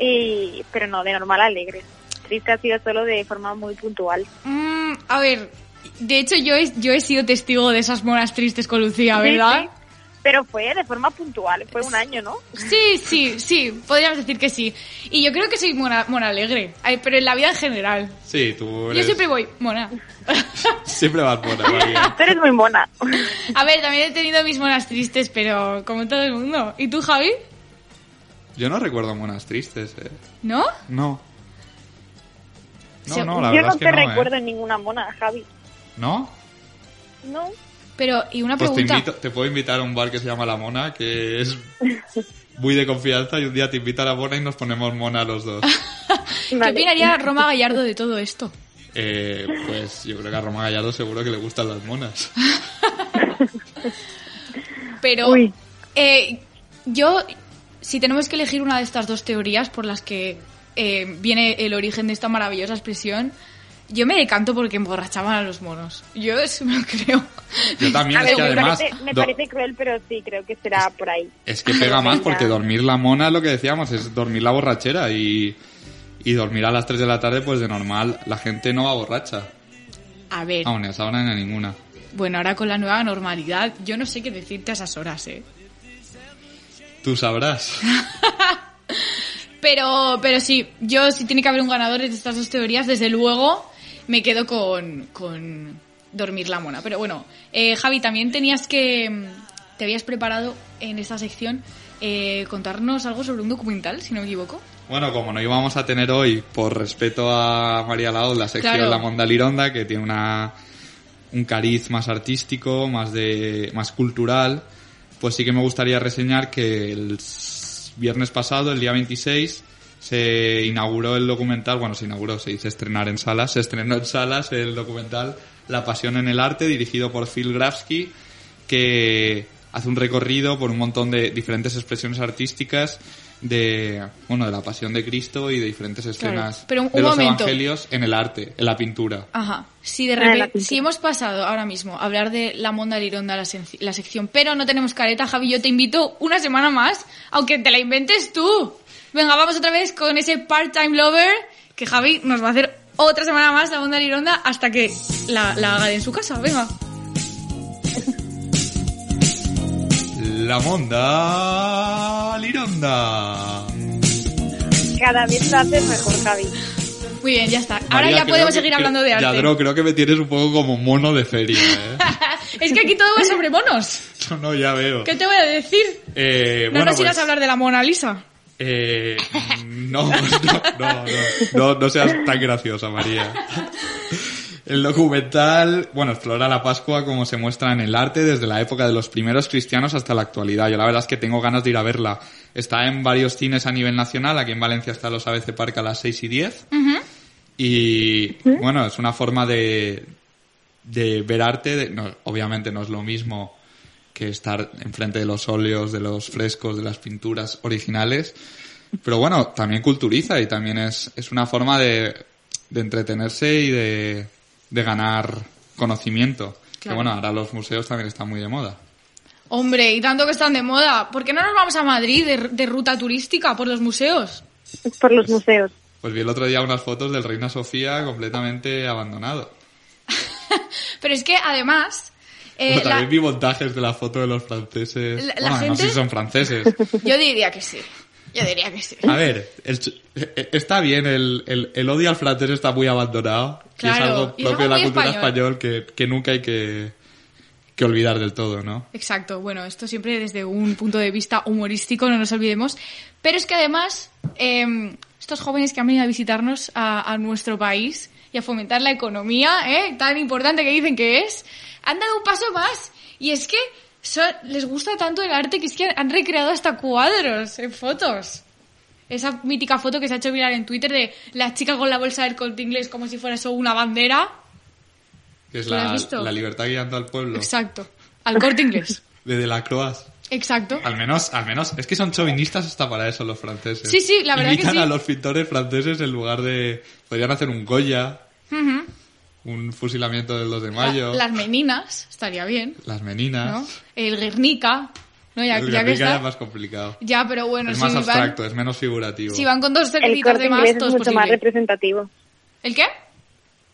y, pero no, de normal alegre. Triste ha sido solo de forma muy puntual. Mm, a ver, de hecho yo he, yo he sido testigo de esas monas tristes con Lucía, Sí, ¿verdad? sí. Pero fue de forma puntual, fue un año, ¿no? Sí, sí, sí, podríamos decir que sí. Y yo creo que soy mona, mona alegre, pero en la vida en general. Sí, tú Yo siempre voy mona. <laughs> siempre vas mona, <laughs> María. Tú eres muy mona. A ver, también he tenido mis monas tristes, pero como todo el mundo. ¿Y tú, Javi? Yo no recuerdo monas tristes, eh. ¿No? No. No, no, la Yo verdad no es que te no, ¿eh? recuerdo ninguna mona, Javi. ¿No? No. Pero, y una Pues te, pregunta. invito, te puedo invitar a un bar que se llama La Mona, que es muy de confianza, y un día te invita a La Mona y nos ponemos mona los dos. <laughs> ¿Qué opinaría Roma Gallardo de todo esto? Eh, pues yo creo que a Roma Gallardo seguro que le gustan las monas. <laughs> Pero eh, yo, si tenemos que elegir una de estas dos teorías por las que eh, viene el origen de esta maravillosa expresión, Yo me decanto porque emborrachaban a los monos. Yo eso me lo creo. Yo también, A es ver, que me, además... parece, me do- parece cruel, pero sí, creo que será por ahí. Es que pega más porque dormir la mona es lo que decíamos, es dormir la borrachera y, y dormir a las 3 de la tarde, pues de normal la gente no va borracha. A ver, Aún esa hora ni a ninguna. bueno, ahora con la nueva normalidad, yo no sé qué decirte a esas horas, ¿eh? Tú sabrás. <laughs> Pero, pero sí, yo si tiene que haber un ganador de estas dos teorías, desde luego me quedo con, con dormir la mona. Pero bueno, eh, Javi, también tenías que... Te habías preparado en esta sección eh, contarnos algo sobre un documental, si no me equivoco. Bueno, como no íbamos a tener hoy, por respeto a María Laoz, la sección Claro. La Monda Lironda, que tiene una, un cariz más artístico, más, de, más cultural, pues sí que me gustaría reseñar que el viernes pasado, el día 26, se inauguró el documental, bueno, se inauguró, se dice estrenar en salas, se estrenó en salas el documental La Pasión en el Arte, dirigido por Phil Grafsky, que hace un recorrido por un montón de diferentes expresiones artísticas de bueno de la pasión de Cristo y de diferentes escenas Pero un- de los momento. evangelios en el arte, en la pintura. Ajá. Si de Ah, repente, si hemos pasado ahora mismo a hablar de la Monda Lironda, la, la sección, pero no tenemos careta, Javi, yo te invito una semana más, aunque te la inventes tú. Venga, vamos otra vez con ese part-time lover, que Javi nos va a hacer otra semana más la Monda Lironda hasta que la, la haga en su casa. Venga. La Monda Lironda. Cada vez lo haces mejor, Javi. Muy bien, ya está. Ahora María, ya podemos que- seguir que- hablando de arte. Yadro, creo que me tienes un poco como mono de feria, ¿eh? <laughs> es que aquí todo va sobre monos. <laughs> no, no, ya veo. ¿Qué te voy a decir? Eh, no bueno, nos irás pues, a hablar de la Mona Lisa. eh, no, <laughs> no, no, no, no, no seas tan graciosa, María. El documental, bueno, explora la Pascua como se muestra en el arte desde la época de los primeros cristianos hasta la actualidad. Yo la verdad es que tengo ganas de ir a verla. Está en varios cines a nivel nacional. Aquí en Valencia está los ABC Park a las 6 y 10. Y bueno, es una forma de, de ver arte. de- no, obviamente no es lo mismo que estar enfrente de los óleos, de los frescos, de las pinturas originales. Pero bueno, también culturiza y también es, es una forma de, de entretenerse y de, de ganar conocimiento. Que bueno, ahora los museos también están muy de moda. Hombre, y tanto que están de moda. ¿Por qué no nos vamos a Madrid de, de ruta turística por los museos? Por los museos. Pues vi el otro día unas fotos del Reina Sofía completamente abandonado. <laughs> Pero es que además, eh, Bueno, también la- vi montajes de la foto de los franceses. La- la bueno, no sé si son franceses. <laughs> yo diría que sí. Yo diría que sí. A ver, el ch- eh, está bien, el, el, el odio al francés está muy abandonado. y es Claro, algo es propio de la cultura español. español, que, que nunca hay que, que olvidar del todo, ¿no? Exacto, bueno, esto siempre desde un punto de vista humorístico, no nos olvidemos. Pero es que además, eh, estos jóvenes que han venido a visitarnos a, a nuestro país y a fomentar la economía, ¿eh? tan importante que dicen que es, han dado un paso más. Y es que son- les gusta tanto el arte que es que han recreado hasta cuadros en fotos. Esa mítica foto que se ha hecho viral en Twitter de la chica con la bolsa del corte inglés como si fuera eso una bandera. Que es ¿Lo has la, la libertad guiando al pueblo. Exacto. Al corte inglés. <laughs> De Delacroix. Exacto. Al menos, al menos, es que son chauvinistas hasta para eso los franceses. Sí, sí, la verdad que Invitan sí. a los pintores franceses en lugar de... Podrían hacer un Goya, Ujú. Un fusilamiento del 2 de La- mayo, las meninas, estaría bien, las meninas. ¿no? El Guernica, ¿no? Ya, el ya que Guernica está. es más complicado. Ya, pero bueno, es si más van, abstracto, es menos figurativo. si van con dos El cervecitas corte de más, inglés todo es es mucho más representativo. ¿El qué?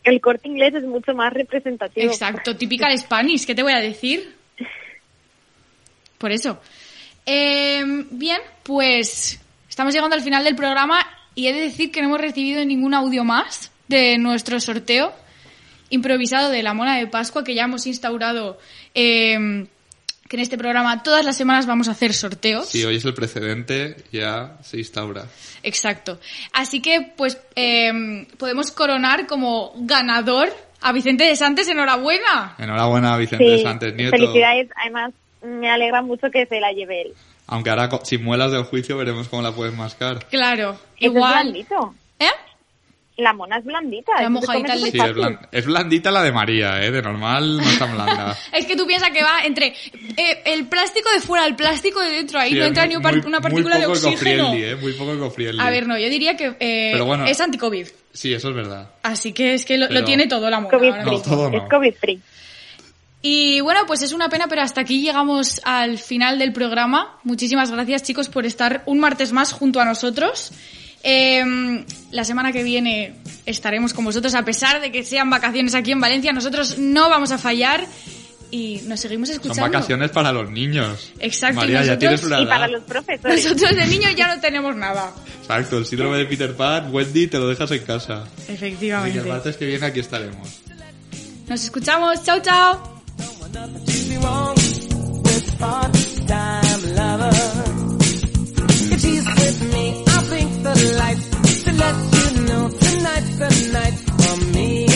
El corte inglés es mucho más representativo. Exacto, típica de Spanish, ¿qué te voy a decir? Por eso. Eh, bien, pues estamos llegando al final del programa y he de decir que no hemos recibido ningún audio más de nuestro sorteo improvisado de la mona de Pascua que ya hemos instaurado eh, que en este programa todas las semanas vamos a hacer sorteos. Si hoy es el precedente, ya se instaura. Exacto. Así que, pues, eh, podemos coronar como ganador a Vicente de Santos. Enhorabuena. Enhorabuena, Vicente Sí, de Santos Nieto. felicidades. Además, me alegra mucho que se la lleve él. Aunque ahora sin muelas del juicio veremos cómo la puedes mascar. Claro. Eso es Igual. La mona es blandita. La mojadita súper Sí, es, blan- es blandita la de María, ¿eh? De normal no es tan blanda. <laughs> Es que tú piensas que va entre eh, el plástico de fuera, el plástico de dentro, ahí Sí, no es entra ni muy- una partícula muy de oxígeno. ¿eh? Muy poco eco-friendly. A ver, no, yo diría que eh, Pero bueno. es anti-COVID. Sí, eso es verdad. Así que es que lo, tiene todo la mona. COVID ahora free. mismo. todo no. Es COVID free. Y bueno, pues es una pena, pero hasta aquí llegamos al final del programa. Muchísimas gracias, chicos, por estar un martes más junto a nosotros. Eh, la semana que viene estaremos con vosotros, a pesar de que sean vacaciones aquí en Valencia, nosotros no vamos a fallar y nos seguimos escuchando. Son vacaciones para los niños. Exacto. María, nosotros, ya y para los profesores. Nosotros de niños ya no tenemos nada. Exacto, el síndrome de Peter Pan, Wendy, te lo dejas en casa. Efectivamente. Y el martes que viene aquí estaremos. Nos escuchamos. Chao, chao. lights to let you know tonight's the night for me.